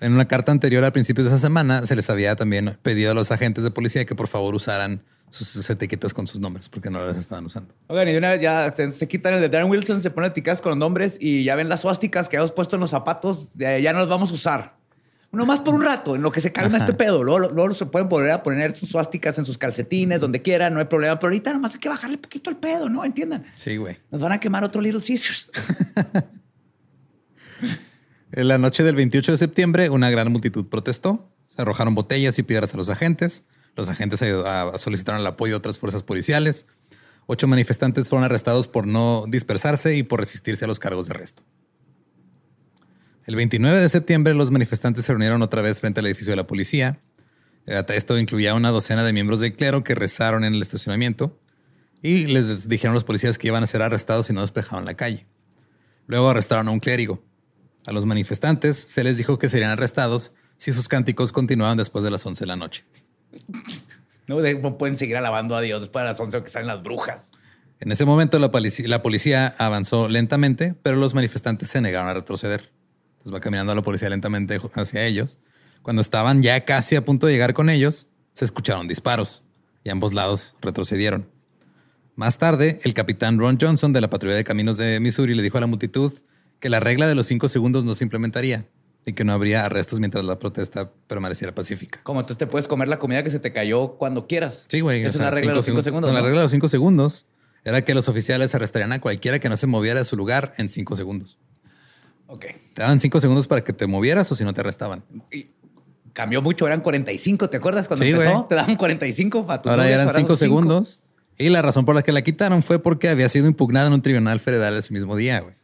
En una carta anterior a principios de esa semana se les había también pedido a los agentes de policía que por favor usaran sus, sus etiquetas con sus nombres porque no las estaban usando. Oigan, y de una vez ya se, se quitan el de Darren Wilson, se ponen etiquetas con los nombres y ya ven las suásticas que habíamos puesto en los zapatos, ya no los vamos a usar. No más por un rato, en lo que se calma Ajá. este pedo. Luego, luego se pueden volver a poner sus suásticas en sus calcetines, donde quieran, no hay problema. Pero ahorita nomás hay que bajarle poquito el pedo, ¿no? Entiendan. Sí, güey. Nos van a quemar otro Little Caesars. En la noche del 28 de septiembre, una gran multitud protestó. Se arrojaron botellas y piedras a los agentes. Los agentes solicitaron el apoyo de otras fuerzas policiales. Ocho manifestantes fueron arrestados por no dispersarse y por resistirse a los cargos de arresto. El 29 de septiembre, los manifestantes se reunieron otra vez frente al edificio de la policía. Eh, Esto incluía una docena de miembros del clero que rezaron en el estacionamiento y les dijeron a los policías que iban a ser arrestados si no despejaban la calle. Luego arrestaron a un clérigo. A los manifestantes se les dijo que serían arrestados si sus cánticos continuaban después de las 11 de la noche. No, De- no pueden seguir alabando a Dios después de las 11 que salen las brujas. En ese momento la polici- la policía avanzó lentamente, pero los manifestantes se negaron a retroceder. Entonces va caminando la policía lentamente hacia ellos. Cuando estaban ya casi a punto de llegar con ellos, se escucharon disparos y ambos lados retrocedieron. Más tarde, el capitán Ron Johnson de la patrulla de caminos de Missouri le dijo a la multitud que la regla de los cinco segundos no se implementaría y que no habría arrestos mientras la protesta permaneciera pacífica. Como entonces te puedes comer la comida que se te cayó cuando quieras. Sí, güey. Es o sea, una regla de los cinco segundos. No, La ¿no? regla de los cinco segundos era que los oficiales arrestarían a cualquiera que no se moviera de su lugar en cinco segundos. Ok. Te daban cinco segundos para que te movieras o si no te arrestaban. Y cambió mucho, eran 45. ¿Te acuerdas cuando Sí, empezó? güey. Te daban 45 para tu Ahora ya eran cinco segundos. Y la razón por la que la quitaron fue porque había sido impugnada en un tribunal federal ese mismo día, güey.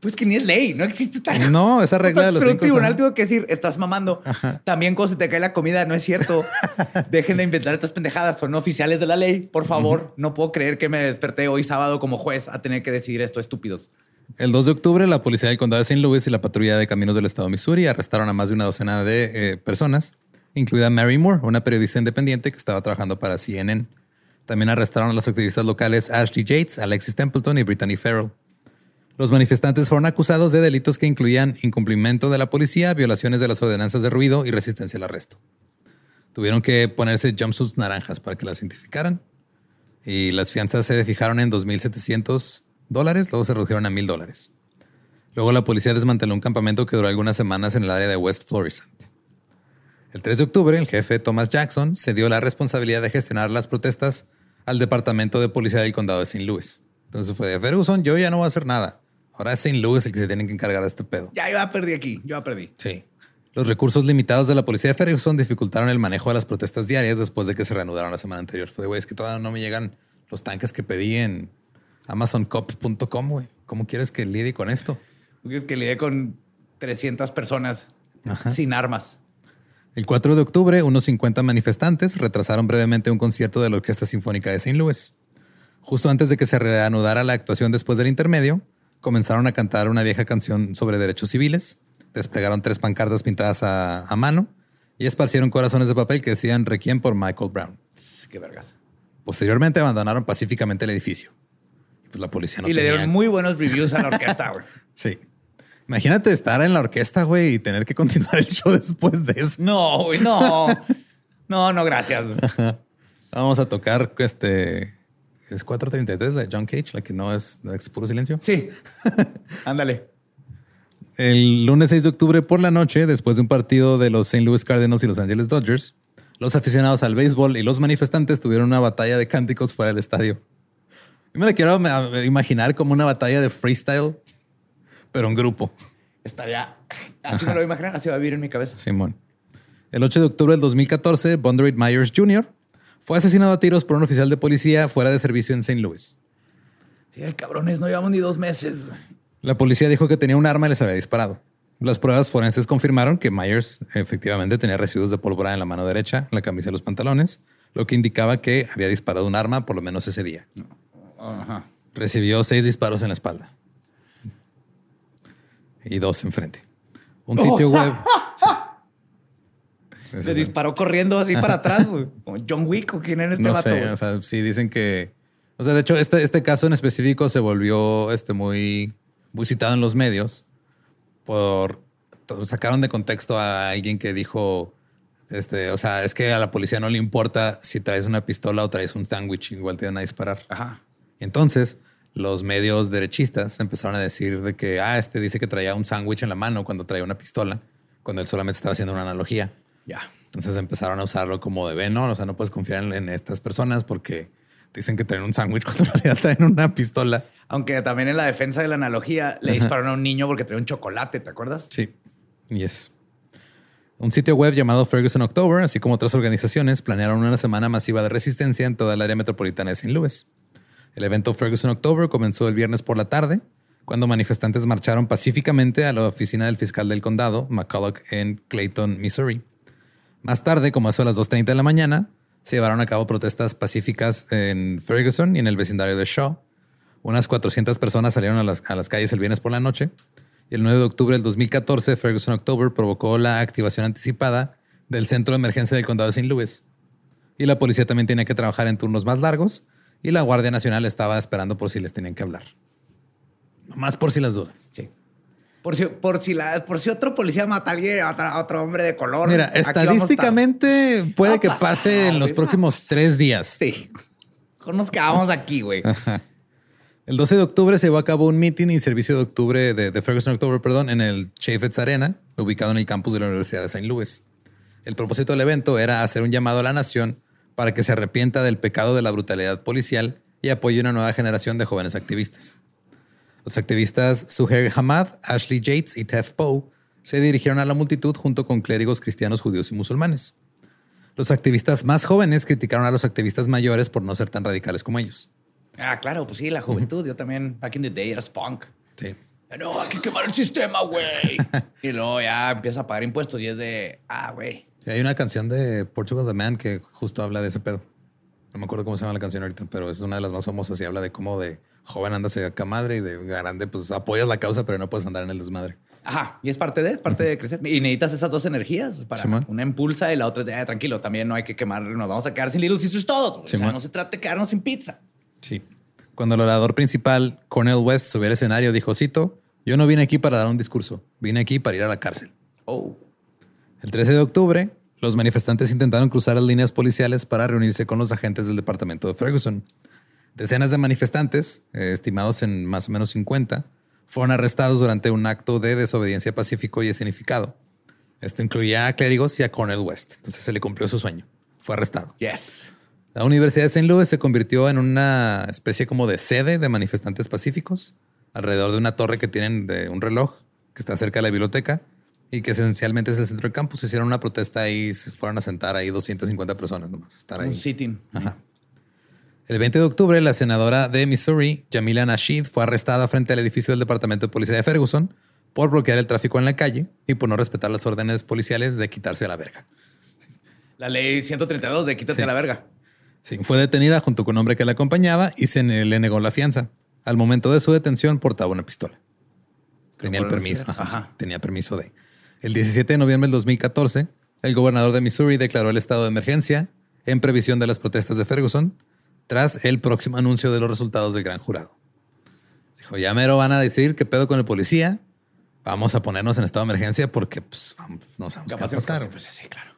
Pues que ni es ley, no existe tal. No, esa regla de los Pero un tribunal tuvo que decir, estás mamando. También cuando se te cae la comida, no es cierto. Dejen de inventar estas pendejadas, son oficiales de la ley. Por favor, no puedo creer que me desperté hoy sábado como juez a tener que decidir esto, estúpidos. El 2 de octubre, la policía del condado de St. Louis y la patrulla de caminos del estado de Missouri arrestaron a más de una docena de eh, personas, incluida Mary Moore, una periodista independiente que estaba trabajando para CNN. También arrestaron a los activistas locales Ashley Yates, Alexis Templeton y Brittany Farrell. Los manifestantes fueron acusados de delitos que incluían incumplimiento de la policía, violaciones de las ordenanzas de ruido y resistencia al arresto. Tuvieron que ponerse jumpsuits naranjas para que las identificaran. Y las fianzas se fijaron en 2.700 dólares, luego se redujeron a 1.000 dólares. Luego la policía desmanteló un campamento que duró algunas semanas en el área de West Florissant. El 3 de octubre, el jefe Thomas Jackson se dio la responsabilidad de gestionar las protestas al Departamento de Policía del Condado de St. Louis. Entonces fue de Ferguson, yo ya no voy a hacer nada. Ahora es St. Louis el que se tiene que encargar de este pedo. Ya, yo ya perdí aquí, yo ya perdí. Sí. Los recursos limitados de la policía de Ferguson dificultaron el manejo de las protestas diarias después de que se reanudaron la semana anterior. Fue de, güey, es que todavía no me llegan los tanques que pedí en amazoncop.com, güey. ¿Cómo quieres que lidie con esto? Es que lidié con 300 personas sin armas. El 4 de octubre, unos 50 manifestantes retrasaron brevemente un concierto de la Orquesta Sinfónica de St. Louis. Justo antes de que se reanudara la actuación después del intermedio, comenzaron a cantar una vieja canción sobre derechos civiles, desplegaron tres pancartas pintadas a, a mano y esparcieron corazones de papel que decían Requiem por Michael Brown. Qué vergas. Posteriormente abandonaron pacíficamente el edificio. Y pues la policía no y le dieron muy buenos reviews a la orquesta, güey. Sí. Imagínate estar en la orquesta, güey, y tener que continuar el show después de eso. No, güey, no. No, no, gracias. Vamos a tocar este. Es 433 de John Cage, la que no es, es puro silencio. Sí. Ándale. El lunes 6 de octubre por la noche, después de un partido de los St. Louis Cardinals y Los Angeles Dodgers, los aficionados al béisbol y los manifestantes tuvieron una batalla de cánticos fuera del estadio. Yo me la quiero ma- imaginar como una batalla de freestyle, pero en grupo. Estaría. Así me lo voy a imaginar, así va a vivir en mi cabeza. Simón. El 8 de octubre del 2014, Bondurant Myers Jr. fue asesinado a tiros por un oficial de policía fuera de servicio en St. Louis. Sí, cabrones, no llevamos ni dos meses. La policía dijo que tenía un arma y les había disparado. Las pruebas forenses confirmaron que Myers efectivamente tenía residuos de pólvora en la mano derecha, en la camisa y los pantalones, lo que indicaba que había disparado un arma por lo menos ese día. Ajá. Recibió seis disparos en la espalda y dos enfrente. Un sitio web. Se sí. disparó corriendo así para atrás, güey. John Wick o quién era este no vato. sé, o sea, sí dicen que, o sea, de hecho, este, este caso en específico se volvió este muy, muy citado en los medios por sacaron de contexto a alguien que dijo, este, o sea, es que a la policía no le importa si traes una pistola o traes un sándwich, igual te van a disparar. Ajá. Entonces los medios derechistas empezaron a decir de que, ah, este dice que traía un sándwich en la mano cuando traía una pistola, cuando él solamente estaba haciendo una analogía. Ya. Entonces empezaron a usarlo como de ven, no, o sea, no puedes confiar en, en estas personas porque dicen que traen un sándwich cuando en realidad traen una pistola. Aunque también en la defensa de la analogía le dispararon a un niño porque traía un chocolate, ¿te acuerdas? Sí, y es. Un sitio web llamado Ferguson October, así como otras organizaciones, planearon una semana masiva de resistencia en toda el área metropolitana de St. Louis. El evento Ferguson October comenzó el viernes por la tarde, cuando manifestantes marcharon pacíficamente a la oficina del fiscal del condado, McCulloch, en Clayton, Missouri. Más tarde, como a eso de las 2.30 de la mañana, se llevaron a cabo protestas pacíficas en Ferguson y en el vecindario de Shaw. Unas 400 personas salieron a las, a las calles el viernes por la noche. Y el 9 de octubre del 2014, Ferguson October provocó la activación anticipada del centro de emergencia del condado de St. Louis. Y la policía también tenía que trabajar en turnos más largos y la Guardia Nacional estaba esperando por si les tenían que hablar. Más por si las dudas. Sí. Por si, por si, la, por si otro policía mata a alguien, a otro, hombre de color. Mira, estadísticamente puede que pasar, pase en los próximos tres días. Sí. Nos quedamos aquí, güey. El 12 de octubre se llevó a cabo un meeting y servicio de octubre de, de Ferguson October, perdón, en el Chaffetz Arena, ubicado en el campus de la Universidad de St. Louis. El propósito del evento era hacer un llamado a la nación para que se arrepienta del pecado de la brutalidad policial y apoye una nueva generación de jóvenes activistas. Los activistas Suhair Hamad, Ashley Yates y Tef Poe se dirigieron a la multitud junto con clérigos cristianos, judíos y musulmanes. Los activistas más jóvenes criticaron a los activistas mayores por no ser tan radicales como ellos. Ah, claro, pues sí, la juventud. Yo también, back in the day, eras punk. Sí. No, hay que quemar el sistema, güey. y luego ya empieza a pagar impuestos y es de, ah, güey. Sí, hay una canción de Portugal The Man que justo habla de ese pedo. No me acuerdo cómo se llama la canción ahorita, pero es una de las más famosas y habla de cómo de joven andas acá madre y de grande pues apoyas la causa, pero no puedes andar en el desmadre. Ajá, y es parte de, es parte de crecer. Y necesitas esas dos energías para una impulsa y la otra es de, ah, tranquilo, también no hay que quemar, nos vamos a quedar sin Little Sisters todos. o sea, no se trata de quedarnos sin pizza. Sí. Cuando el orador principal, Cornel West, subió al escenario, dijo, cito, yo no vine aquí para dar un discurso, vine aquí para ir a la cárcel. Oh. El 13 de octubre, los manifestantes intentaron cruzar las líneas policiales para reunirse con los agentes del departamento de Ferguson. Decenas de manifestantes, eh, estimados en más o menos 50, fueron arrestados durante un acto de desobediencia pacífico y escenificado. Esto incluía a clérigos y a Cornel West. Entonces se le cumplió su sueño. Fue arrestado. Yes. La Universidad de St. Louis se convirtió en una especie como de sede de manifestantes pacíficos alrededor de una torre que tienen de un reloj que está cerca de la biblioteca y que esencialmente es el centro del campus. Hicieron una protesta y se fueron a sentar ahí 250 personas nomás. Estar ahí. Un sitting. Ajá. El 20 de octubre, la senadora de Missouri, Jamila Nasheed, fue arrestada frente al edificio del Departamento de Policía de Ferguson por bloquear el tráfico en la calle y por no respetar las órdenes policiales de quitarse a la verga. La ley 132 de quítate a la verga. Sí, fue detenida junto con un hombre que la acompañaba y se le negó la fianza. Al momento de su detención portaba una pistola. Tenía el permiso. tenía permiso de. El 17 de noviembre del 2014, el gobernador de Missouri declaró el estado de emergencia en previsión de las protestas de Ferguson tras el próximo anuncio de los resultados del gran jurado. Dijo, ya mero van a decir qué pedo con el policía. Vamos a ponernos en estado de emergencia porque pues, no sabemos qué va a pasar. Pues, sí, claro.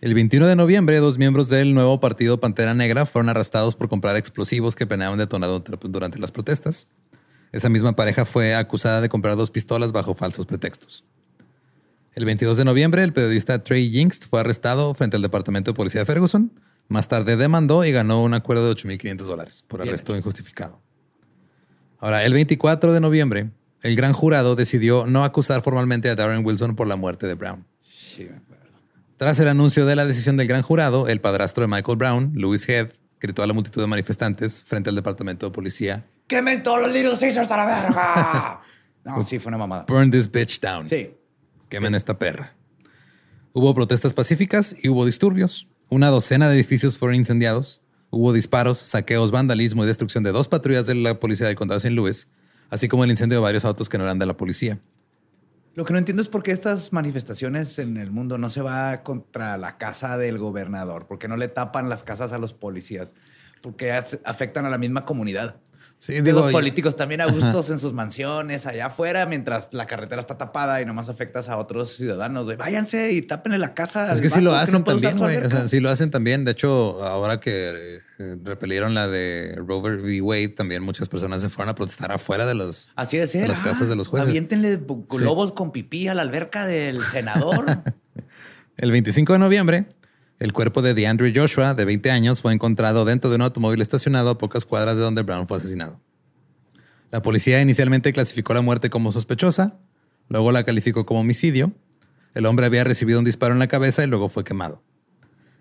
El 21 de noviembre, dos miembros del nuevo partido Pantera Negra fueron arrestados por comprar explosivos que planeaban detonar durante las protestas. Esa misma pareja fue acusada de comprar dos pistolas bajo falsos pretextos. El 22 de noviembre, el periodista Trey Jinks fue arrestado frente al Departamento de Policía de Ferguson más tarde demandó y ganó un acuerdo de 8.500 dólares por arresto injustificado. Ahora, el 24 de noviembre, el gran jurado decidió no acusar formalmente a Darren Wilson por la muerte de Brown. Sí, me acuerdo. Tras el anuncio de la decisión del gran jurado, el padrastro de Michael Brown, Louis Head, gritó a la multitud de manifestantes frente al departamento de policía. ¡Quemen todos los Little Caesars a la verga! no, sí, fue una mamada. Burn this bitch down. Sí. Quemen esta perra. Hubo protestas pacíficas y hubo disturbios. Una docena de edificios fueron incendiados. Hubo disparos, saqueos, vandalismo y destrucción de dos patrullas de la policía del condado de St. Louis, así como el incendio de varios autos que no eran de la policía. Lo que no entiendo es por qué estas manifestaciones en el mundo no se va contra la casa del gobernador, porque no le tapan las casas a los policías, porque afectan a la misma comunidad. Sí, de los políticos también a gustos en sus mansiones allá afuera, mientras la carretera está tapada y nomás afectas a otros ciudadanos. Váyanse y tapen la casa. Es que sí lo hacen también, güey. O sea, lo hacen también. De hecho, ahora que eh, repelieron la de Rover v. Wade, también muchas personas se fueron a protestar afuera de, los, Así de, las casas de los jueces. Aviéntenle globos con pipí a la alberca del senador. El 25 de noviembre, el cuerpo de DeAndre Joshua, de 20 años, fue encontrado dentro de un automóvil estacionado a pocas cuadras de donde Brown fue asesinado. La policía inicialmente clasificó la muerte como sospechosa, luego la calificó como homicidio. El hombre había recibido un disparo en la cabeza y luego fue quemado.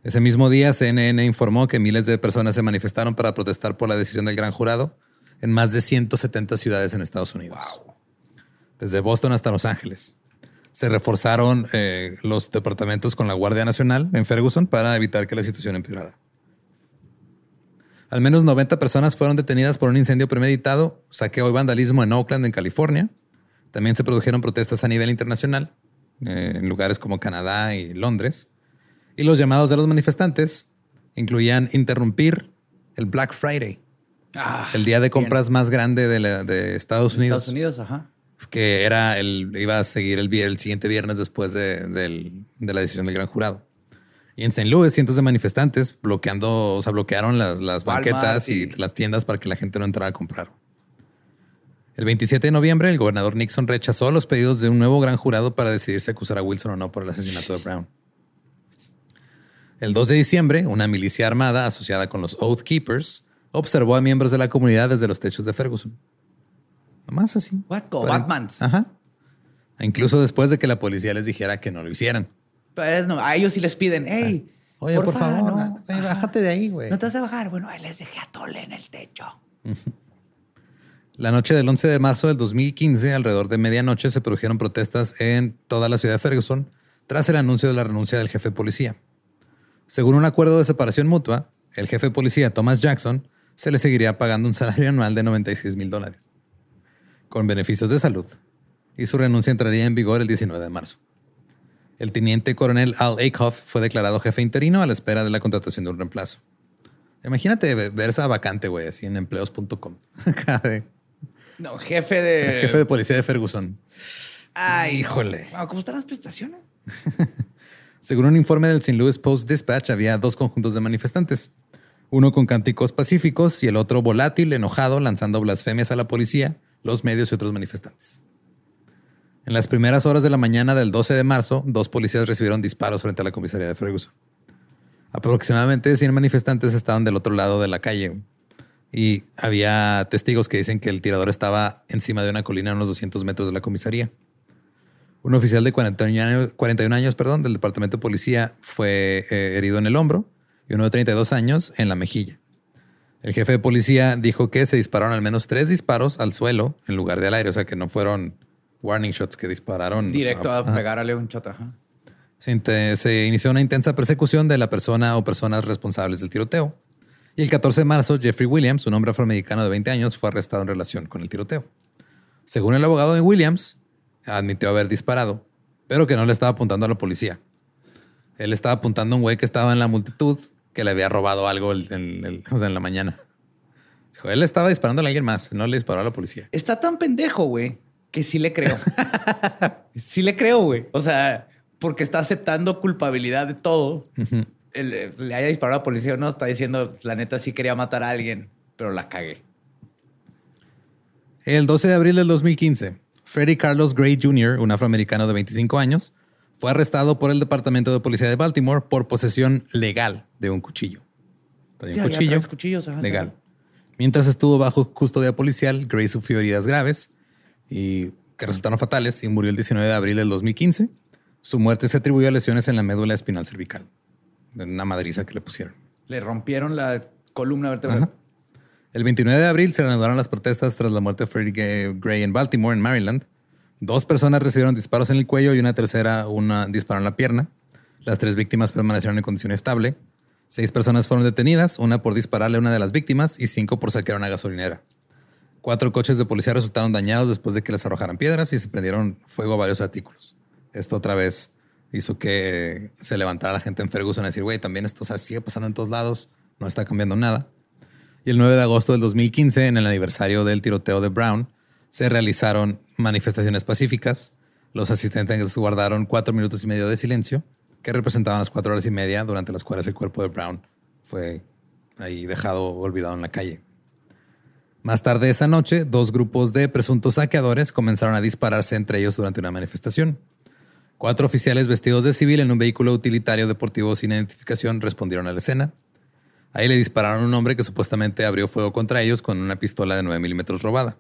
Ese mismo día, CNN informó que miles de personas se manifestaron para protestar por la decisión del gran jurado en más de 170 ciudades en Estados Unidos. Desde Boston hasta Los Ángeles se reforzaron eh, los departamentos con la Guardia Nacional en Ferguson para evitar que la situación empeorara. Al menos 90 personas fueron detenidas por un incendio premeditado, saqueo y vandalismo en Oakland, en California. También se produjeron protestas a nivel internacional, eh, en lugares como Canadá y Londres. Y los llamados de los manifestantes incluían interrumpir el Black Friday, Ah, el día de compras más grande de, la- de Estados Unidos Estados Unidos, ajá. Que era el, iba a seguir el, el siguiente viernes después de, del- de la decisión del gran jurado. Y en St. Louis, cientos de manifestantes bloqueando, o sea, bloquearon las, las banquetas y y- las tiendas para que la gente no entrara a comprar. El 27 de noviembre, el gobernador Nixon rechazó los pedidos de un nuevo gran jurado para decidir si acusar a Wilson o no por el asesinato de Brown. El 2 de diciembre, una milicia armada asociada con los Oath Keepers observó a miembros de la comunidad desde los techos de Ferguson. Nomás así. What? Como. Ajá. Incluso después de que la policía les dijera que no lo hicieran. Pues, no, a ellos sí les piden, hey, Oye, por, favor, no, bájate de ahí, güey. No te vas a bajar. Bueno, ahí les dejé a Tole en el techo. La noche del 11 de marzo del 2015, alrededor de medianoche, se produjeron protestas en toda la ciudad de Ferguson tras el anuncio de la renuncia del jefe de policía. Según un acuerdo de separación mutua, el jefe de policía Thomas Jackson se le seguiría pagando un salario anual de 96 mil dólares, con beneficios de salud, y su renuncia entraría en vigor el 19 de marzo. El teniente coronel Al Akehoff fue declarado jefe interino a la espera de la contratación de un reemplazo. Imagínate ver esa vacante, güey, así en empleos.com. no, jefe de... jefe de policía de Ferguson. Ay, híjole. ¿Cómo están las prestaciones? Según un informe del St. Louis Post Dispatch, había dos conjuntos de manifestantes. Uno con cánticos pacíficos y el otro volátil, enojado, lanzando blasfemias a la policía, los medios y otros manifestantes. En las primeras horas de la mañana del 12 de marzo, dos policías recibieron disparos frente a la comisaría de Ferguson. Aproximadamente 100 manifestantes estaban del otro lado de la calle y había testigos que dicen que el tirador estaba encima de una colina a unos 200 metros de la comisaría. Un oficial de 41 años, perdón, del departamento de policía fue eh, herido en el hombro y uno de 32 años en la mejilla. El jefe de policía dijo que se dispararon al menos tres disparos al suelo en lugar de al aire, o sea que no fueron warning shots que dispararon. Directo a, pegarle un shot. Se, inició una intensa persecución de la persona o personas responsables del tiroteo. Y el 14 de marzo, Jeffrey Williams, un hombre afroamericano de 20 años, fue arrestado en relación con el tiroteo. Según el abogado de Williams, admitió haber disparado, pero que no le estaba apuntando a la policía. Él estaba apuntando a un güey que estaba en la multitud que le había robado algo en, en la mañana. Dijo, él estaba disparando a alguien más, no le disparó a la policía. Está tan pendejo, güey, que sí le creo. sí le creo, güey. O sea, porque está aceptando culpabilidad de todo. le haya disparado a la policía o no, está diciendo, la neta sí quería matar a alguien, pero la cagué. El 12 de abril del 2015, Freddie Carlos Gray Jr., un afroamericano de 25 años, fue arrestado por el Departamento de Policía de Baltimore por posesión legal de un cuchillo. un cuchillo cuchillos, legal. Mientras estuvo bajo custodia policial, Gray sufrió heridas graves y que resultaron fatales y murió el 19 de abril del 2015. Su muerte se atribuyó a lesiones en la médula espinal cervical, de una madriza que le pusieron. Le rompieron la columna vertebral. El 29 de abril se reanudaron las protestas tras la muerte de Freddie Gray en Baltimore, en Maryland. Dos personas recibieron disparos en el cuello y una tercera una disparo en la pierna. Las tres víctimas permanecieron en condición estable. Seis personas fueron detenidas, una por dispararle a una de las víctimas y cinco por saquear una gasolinera. Cuatro coches de policía resultaron dañados después de que les arrojaran piedras y se prendieron fuego a varios artículos. Esto otra vez hizo que se levantara la gente en Ferguson a decir, güey, también esto sigue pasando en todos lados, no está cambiando nada. Y el 9 de agosto del 2015, en el aniversario del tiroteo de Brown, se realizaron manifestaciones pacíficas. Los asistentes guardaron cuatro minutos y medio de silencio, que representaban las cuatro horas y media durante las cuales el cuerpo de Brown fue ahí dejado olvidado en la calle. Más tarde esa noche, dos grupos de presuntos saqueadores comenzaron a dispararse entre ellos durante una manifestación. Cuatro oficiales vestidos de civil en un vehículo utilitario deportivo sin identificación respondieron a la escena. Ahí le dispararon a un hombre que supuestamente abrió fuego contra ellos con una pistola de 9 milímetros robada.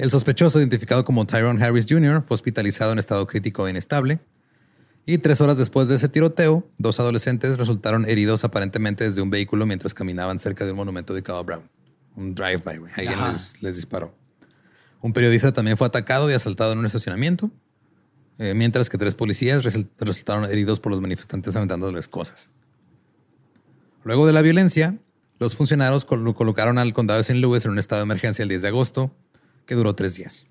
El sospechoso, identificado como Tyrone Harris Jr., fue hospitalizado en estado crítico e inestable. Y tres horas después de ese tiroteo, dos adolescentes resultaron heridos aparentemente desde un vehículo mientras caminaban cerca de un monumento dedicado a Brown un drive-by. Alguien les, disparó. Un periodista también fue atacado y asaltado en un estacionamiento, eh, mientras que tres policías resultaron heridos por los manifestantes aventándoles cosas. Luego de la violencia, los funcionarios colocaron al condado de St. Louis en un estado de emergencia el 10 de agosto, que duró tres días.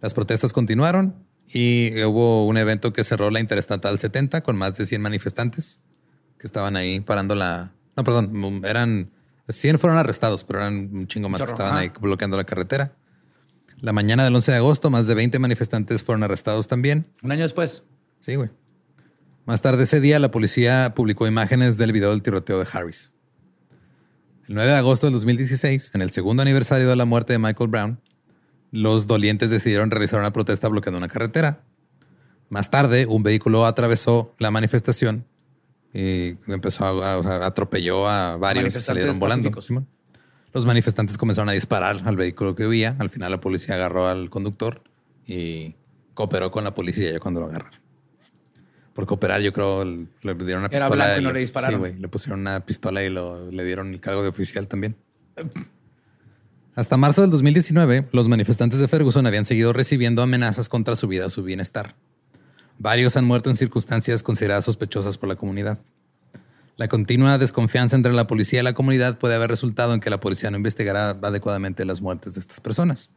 Las protestas continuaron y hubo un evento que cerró la Interestatal 70 con más de 100 manifestantes que estaban ahí parando la... No, perdón, eran 100 fueron arrestados, pero eran un chingo más que estaban ahí bloqueando la carretera. La mañana del 11 de agosto, más de 20 manifestantes fueron arrestados también. Un año después. Sí, güey. Más tarde ese día, la policía publicó imágenes del video del tiroteo de Harris. El 9 de agosto del 2016, en el segundo aniversario de la muerte de Michael Brown, los dolientes decidieron realizar una protesta bloqueando una carretera. Más tarde, un vehículo atravesó la manifestación y empezó a, atropelló a varios y salieron volando. Los manifestantes comenzaron a disparar al vehículo que huía. Al final la policía agarró al conductor y cooperó con la policía ya cuando lo agarraron. Por cooperar, yo creo, le dieron una pistola. y no le dispararon. Sí, güey. Le pusieron una pistola y lo, le dieron el cargo de oficial también. Hasta marzo del 2019, los manifestantes de Ferguson habían seguido recibiendo amenazas contra su vida o su bienestar. Varios han muerto en circunstancias consideradas sospechosas por la comunidad. La continua desconfianza entre la policía y la comunidad puede haber resultado en que la policía no investigará adecuadamente las muertes de estas personas.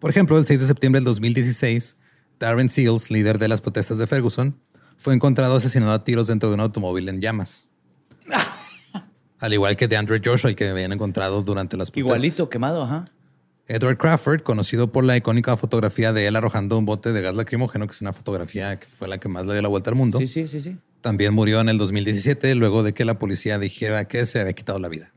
Por ejemplo, el 6 de septiembre del 2016, Darren Seals, líder de las protestas de Ferguson, fue encontrado asesinado a tiros dentro de un automóvil en llamas. Al igual que de Andrew Joshua, el que habían encontrado durante las protestas. Igualito, quemado, ajá. Edward Crawford, conocido por la icónica fotografía de él arrojando un bote de gas lacrimógeno, que es una fotografía que fue la que más le dio la vuelta al mundo. Sí, sí, sí, sí. También murió en el 2017 luego de que la policía dijera que se había quitado la vida.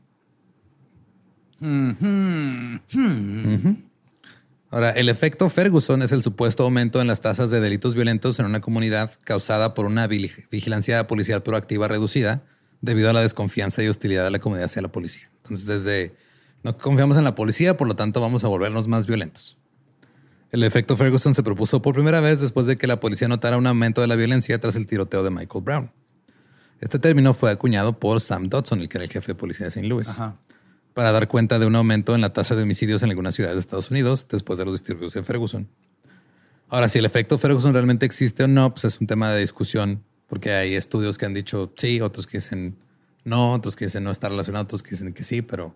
Ahora, el efecto Ferguson es el supuesto aumento en las tasas de delitos violentos en una comunidad causada por una vigilancia policial proactiva reducida debido a la desconfianza y hostilidad de la comunidad hacia la policía. Entonces, desde no confiamos en la policía, por lo tanto vamos a volvernos más violentos. El efecto Ferguson se propuso por primera vez después de que la policía notara un aumento de la violencia tras el tiroteo de Michael Brown. Este término fue acuñado por Sam Dodson, el que era el jefe de policía de St. Louis, para dar cuenta de un aumento en la tasa de homicidios en algunas ciudades de Estados Unidos después de los disturbios en Ferguson. Ahora, si el efecto Ferguson realmente existe o no, pues es un tema de discusión, porque hay estudios que han dicho sí, otros que dicen no, otros que dicen no está relacionado, otros que dicen que sí, pero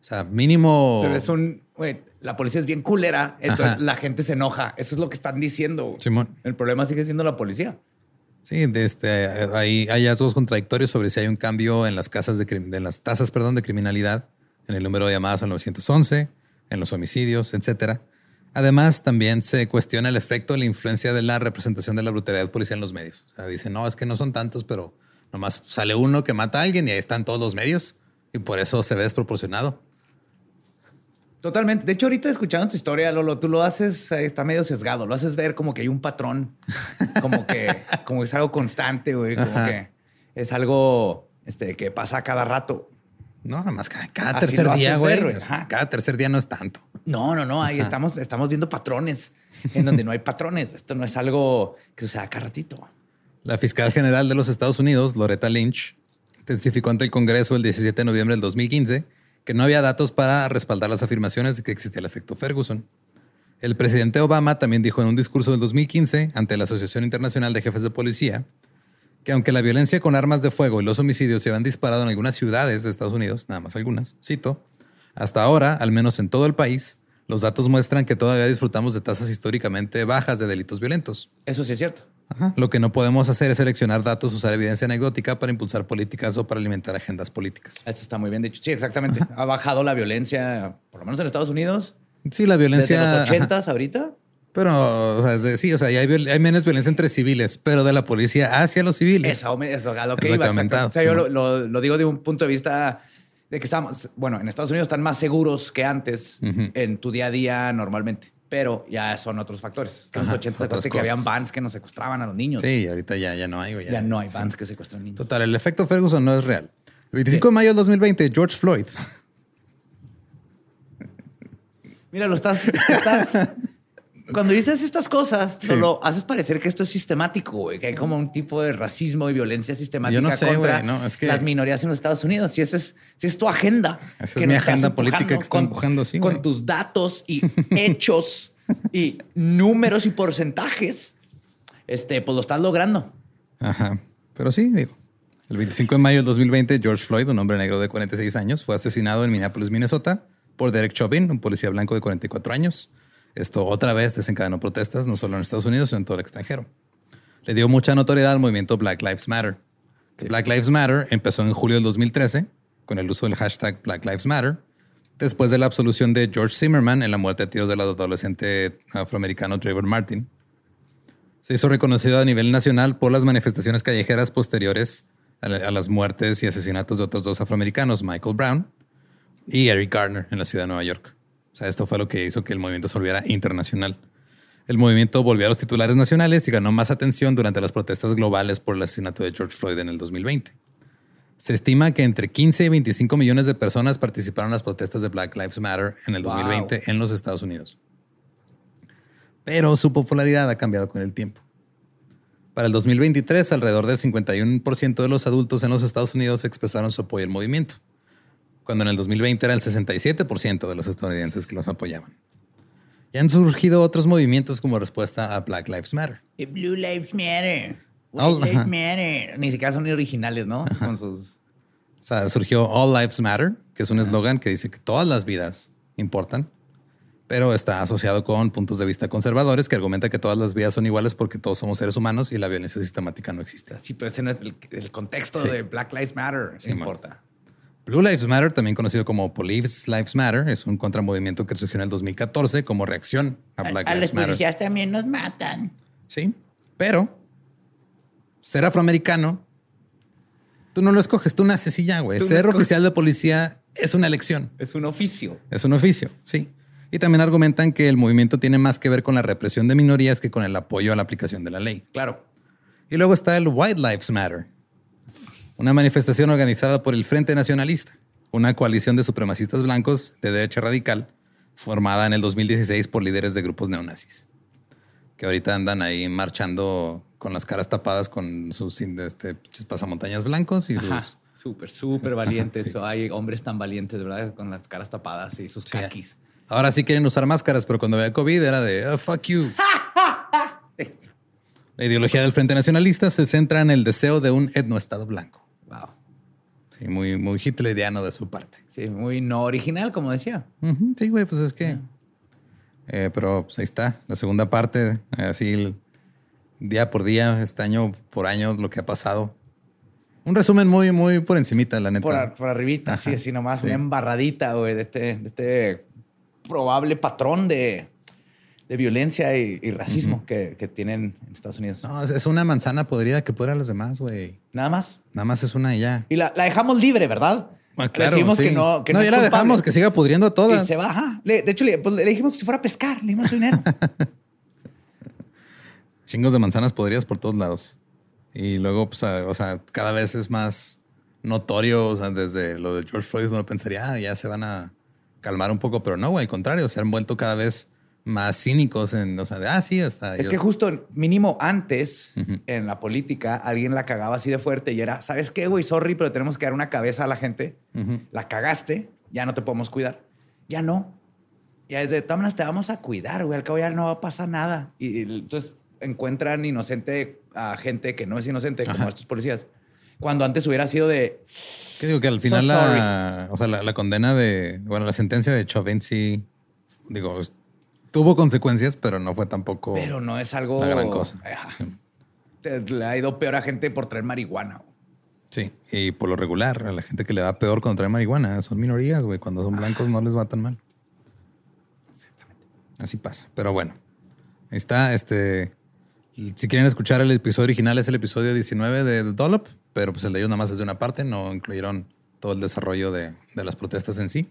o sea, mínimo. Pero es un. la policía es bien culera, entonces la gente se enoja. Eso es lo que están diciendo. Simón. El problema sigue siendo la policía. Sí, de este, hay hallazgos contradictorios sobre si hay un cambio en las casas de, de las tasas, perdón, de criminalidad, en el número de llamadas al 911, en los homicidios, etcétera. Además, también se cuestiona el efecto de la influencia de la representación de la brutalidad policial en los medios. O sea, dicen, no, es que no son tantos, pero nomás sale uno que mata a alguien y ahí están todos los medios y por eso se ve desproporcionado. Totalmente. De hecho, ahorita escuchando tu historia, Lolo, tú lo haces, eh, está medio sesgado, lo haces ver como que hay un patrón, como que, como es algo constante, güey, como que es algo este, que pasa cada rato. No, nada más cada, tercer día, güey. cada tercer día no es tanto. No, no, no. Ahí estamos, estamos viendo patrones en donde no hay patrones. Esto no es algo que suceda cada ratito. La fiscal general de los Estados Unidos, Loretta Lynch, testificó ante el Congreso el 17 de noviembre del 2015 que no había datos para respaldar las afirmaciones de que existía el efecto Ferguson. El presidente Obama también dijo en un discurso del 2015 ante la Asociación Internacional de Jefes de Policía que aunque la violencia con armas de fuego y los homicidios se habían disparado en algunas ciudades de Estados Unidos, nada más algunas, cito, hasta ahora, al menos en todo el país, los datos muestran que todavía disfrutamos de tasas históricamente bajas de delitos violentos. Eso sí es cierto. Lo que no podemos hacer es seleccionar datos, usar evidencia anecdótica para impulsar políticas o para alimentar agendas políticas. Eso está muy bien dicho. Sí, exactamente. Ha bajado la violencia, por lo menos en Estados Unidos. Sí, la violencia. Desde los ochentas ahorita. Pero, o sea, sí, o sea, hay, menos violencia entre civiles, pero de la policía hacia los civiles. Eso, eso a lo que iba. O sea, yo lo, digo de un punto de vista de que estamos, bueno, en Estados Unidos están más seguros que antes en tu día a día normalmente pero ya son otros factores. en los 80 se que habían bands que nos secuestraban a los niños. Sí, ahorita ya, ya no hay, güey. Ya, no hay bands que secuestran niños. Total, el efecto Ferguson no es real. El 25 de mayo del 2020, George Floyd. Mira, lo estás, estás cuando dices estas cosas, solo haces parecer que esto es sistemático, que hay como un tipo de racismo y violencia sistemática contra las minorías en los Estados Unidos. Si esa es, si es tu agenda. Esa es mi agenda política que está empujando, sí. Con tus datos y hechos y números y porcentajes, este, pues lo estás logrando. Ajá. Pero sí, digo. El 25 de mayo del 2020, George Floyd, un hombre negro de 46 años, fue asesinado en Minneapolis, Minnesota, por Derek Chauvin, un policía blanco de 44 años. Esto otra vez desencadenó protestas no solo en Estados Unidos, sino en todo el extranjero. Le dio mucha notoriedad al movimiento Black Lives Matter. Black Lives Matter empezó en julio del 2013 con el uso del hashtag Black Lives Matter, después de la absolución de George Zimmerman en la muerte de tiros del adolescente afroamericano Trayvon Martin. Se hizo reconocido a nivel nacional por las manifestaciones callejeras posteriores a las muertes y asesinatos de otros dos afroamericanos, Michael Brown y Eric Garner, en la ciudad de Nueva York. Sea, esto fue lo que hizo que el movimiento se volviera internacional. El movimiento volvió a los titulares nacionales y ganó más atención durante las protestas globales por el asesinato de George Floyd en el 2020. Se estima que entre 15 y 25 millones de personas participaron en las protestas de Black Lives Matter en el 2020 en los Estados Unidos. Pero su popularidad ha cambiado con el tiempo. Para el 2023, alrededor del 51% de los adultos en los Estados Unidos expresaron su apoyo al movimiento cuando en el 2020 era el 67% de los estadounidenses que los apoyaban. Y han surgido otros movimientos como respuesta a Black Lives Matter. Blue Lives Matter. White Lives Matter. Ni siquiera son originales, ¿no? Con sus... O sea, surgió All Lives Matter, que es un eslogan que dice que todas las vidas importan, pero está asociado con puntos de vista conservadores que argumenta que todas las vidas son iguales porque todos somos seres humanos y la violencia sistemática no existe. Sí, pero ese no es el, contexto de Black Lives Matter. Sí, importa. Blue Lives Matter, también conocido como Police Lives Matter, es un contramovimiento que surgió en el 2014 como reacción a Black Lives Matter. A los policías también nos matan. Sí, pero ser afroamericano, tú no lo escoges, tú naces y ya, güey. Ser oficial de policía es una elección. Es un oficio. Es un oficio, sí. Y también argumentan que el movimiento tiene más que ver con la represión de minorías que con el apoyo a la aplicación de la ley. Claro. Y luego está el White Lives Matter, una manifestación organizada por el Frente Nacionalista, una coalición de supremacistas blancos de derecha radical formada en el 2016 por líderes de grupos neonazis, que ahorita andan ahí marchando con las caras tapadas con sus este, pasamontañas blancos y sus... Súper, súper valientes. Hay hombres tan valientes, ¿verdad? Con las caras tapadas y sus caquis. Ahora sí quieren usar máscaras, pero cuando había COVID era de oh, fuck you. La ideología del Frente Nacionalista se centra en el deseo de un etnoestado blanco. Sí, muy, muy hitleriano de su parte. Sí, muy no original, como decía. Sí, güey, pues es que. Eh, pero pues ahí está, la segunda parte, así día por día, este año por año, lo que ha pasado. Un resumen muy, muy por encimita, la neta. Por, por arribita, sí, así nomás, una embarradita, güey, de este, de este probable patrón de, de violencia y, racismo que, que, tienen en Estados Unidos. No, es una manzana podrida que pudra a los demás, güey. Nada más. Nada más es una y ya. Y la, la dejamos libre, ¿verdad? Ah, claro, Decimos que no, que no, no ya la dejamos que siga pudriendo a todas. Y se baja. de hecho, pues, le, dijimos que se fuera a pescar, le dimos dinero. Chingos de manzanas podridas por todos lados. Y luego, pues, o sea, cada vez es más notorio, o sea, desde lo de George Floyd uno pensaría, ah, ya se van a calmar un poco, pero no, güey, al contrario, se han vuelto cada vez más cínicos en, o sea, de, ah, sí, hasta... Es que justo mínimo antes en la política alguien la cagaba así de fuerte y era, ¿sabes qué, güey? Sorry, pero tenemos que dar una cabeza a la gente. La cagaste, ya no te podemos cuidar. Ya no. Ya desde todas te vamos a cuidar, güey. Al cabo ya no va a pasar nada. Y, entonces encuentran inocente a gente que no es inocente, como estos policías. Cuando antes hubiera sido de... ¿Qué digo? Que al final la, o sea, la, condena de, bueno, la sentencia de Chauvin sí, digo, Tuvo consecuencias, pero no fue tampoco. Pero no es algo. Una gran cosa. Le ha ido peor a gente por traer marihuana. Sí, y por lo regular, a la gente que le va peor cuando trae marihuana son minorías, güey. Cuando son blancos no les va tan mal. Exactamente. Así pasa. Pero bueno, ahí está. Este, si quieren escuchar el episodio original, es el episodio 19 de Dollop, pero pues el de ellos nada más es de una parte, no incluyeron todo el desarrollo de, de las protestas en sí.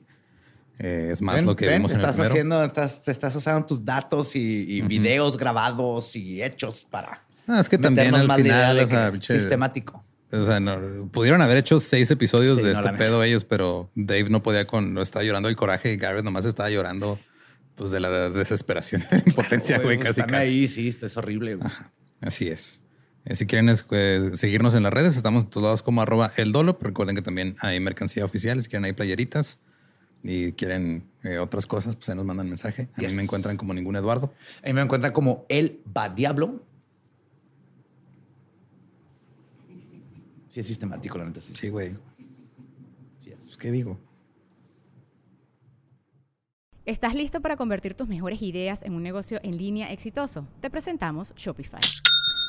Eh, es más lo que vimos en estás el haciendo, estás, te estás usando tus datos y, videos grabados y hechos para. No, es que también al final, o sea, sistemático. O sea, pudieron haber hecho seis episodios de este pedo ellos, pero Dave no podía con, no estaba llorando el coraje y Garrett nomás estaba llorando pues de la desesperación, de la impotencia, güey, casi, casi. ahí, sí, es horrible. Así es. Eh, si quieren pues, seguirnos en las redes, estamos todos lados como arroba el dolo. Recuerden que también hay mercancía oficial, si quieren hay playeritas y quieren eh, otras cosas, pues ahí nos mandan mensaje. A mí me encuentran como ningún Eduardo. A mí me encuentran como el va diablo. Sí, es sistemático, la neta. Sí, güey. Pues, ¿Qué digo? ¿Estás listo para convertir tus mejores ideas en un negocio en línea exitoso? Te presentamos Shopify.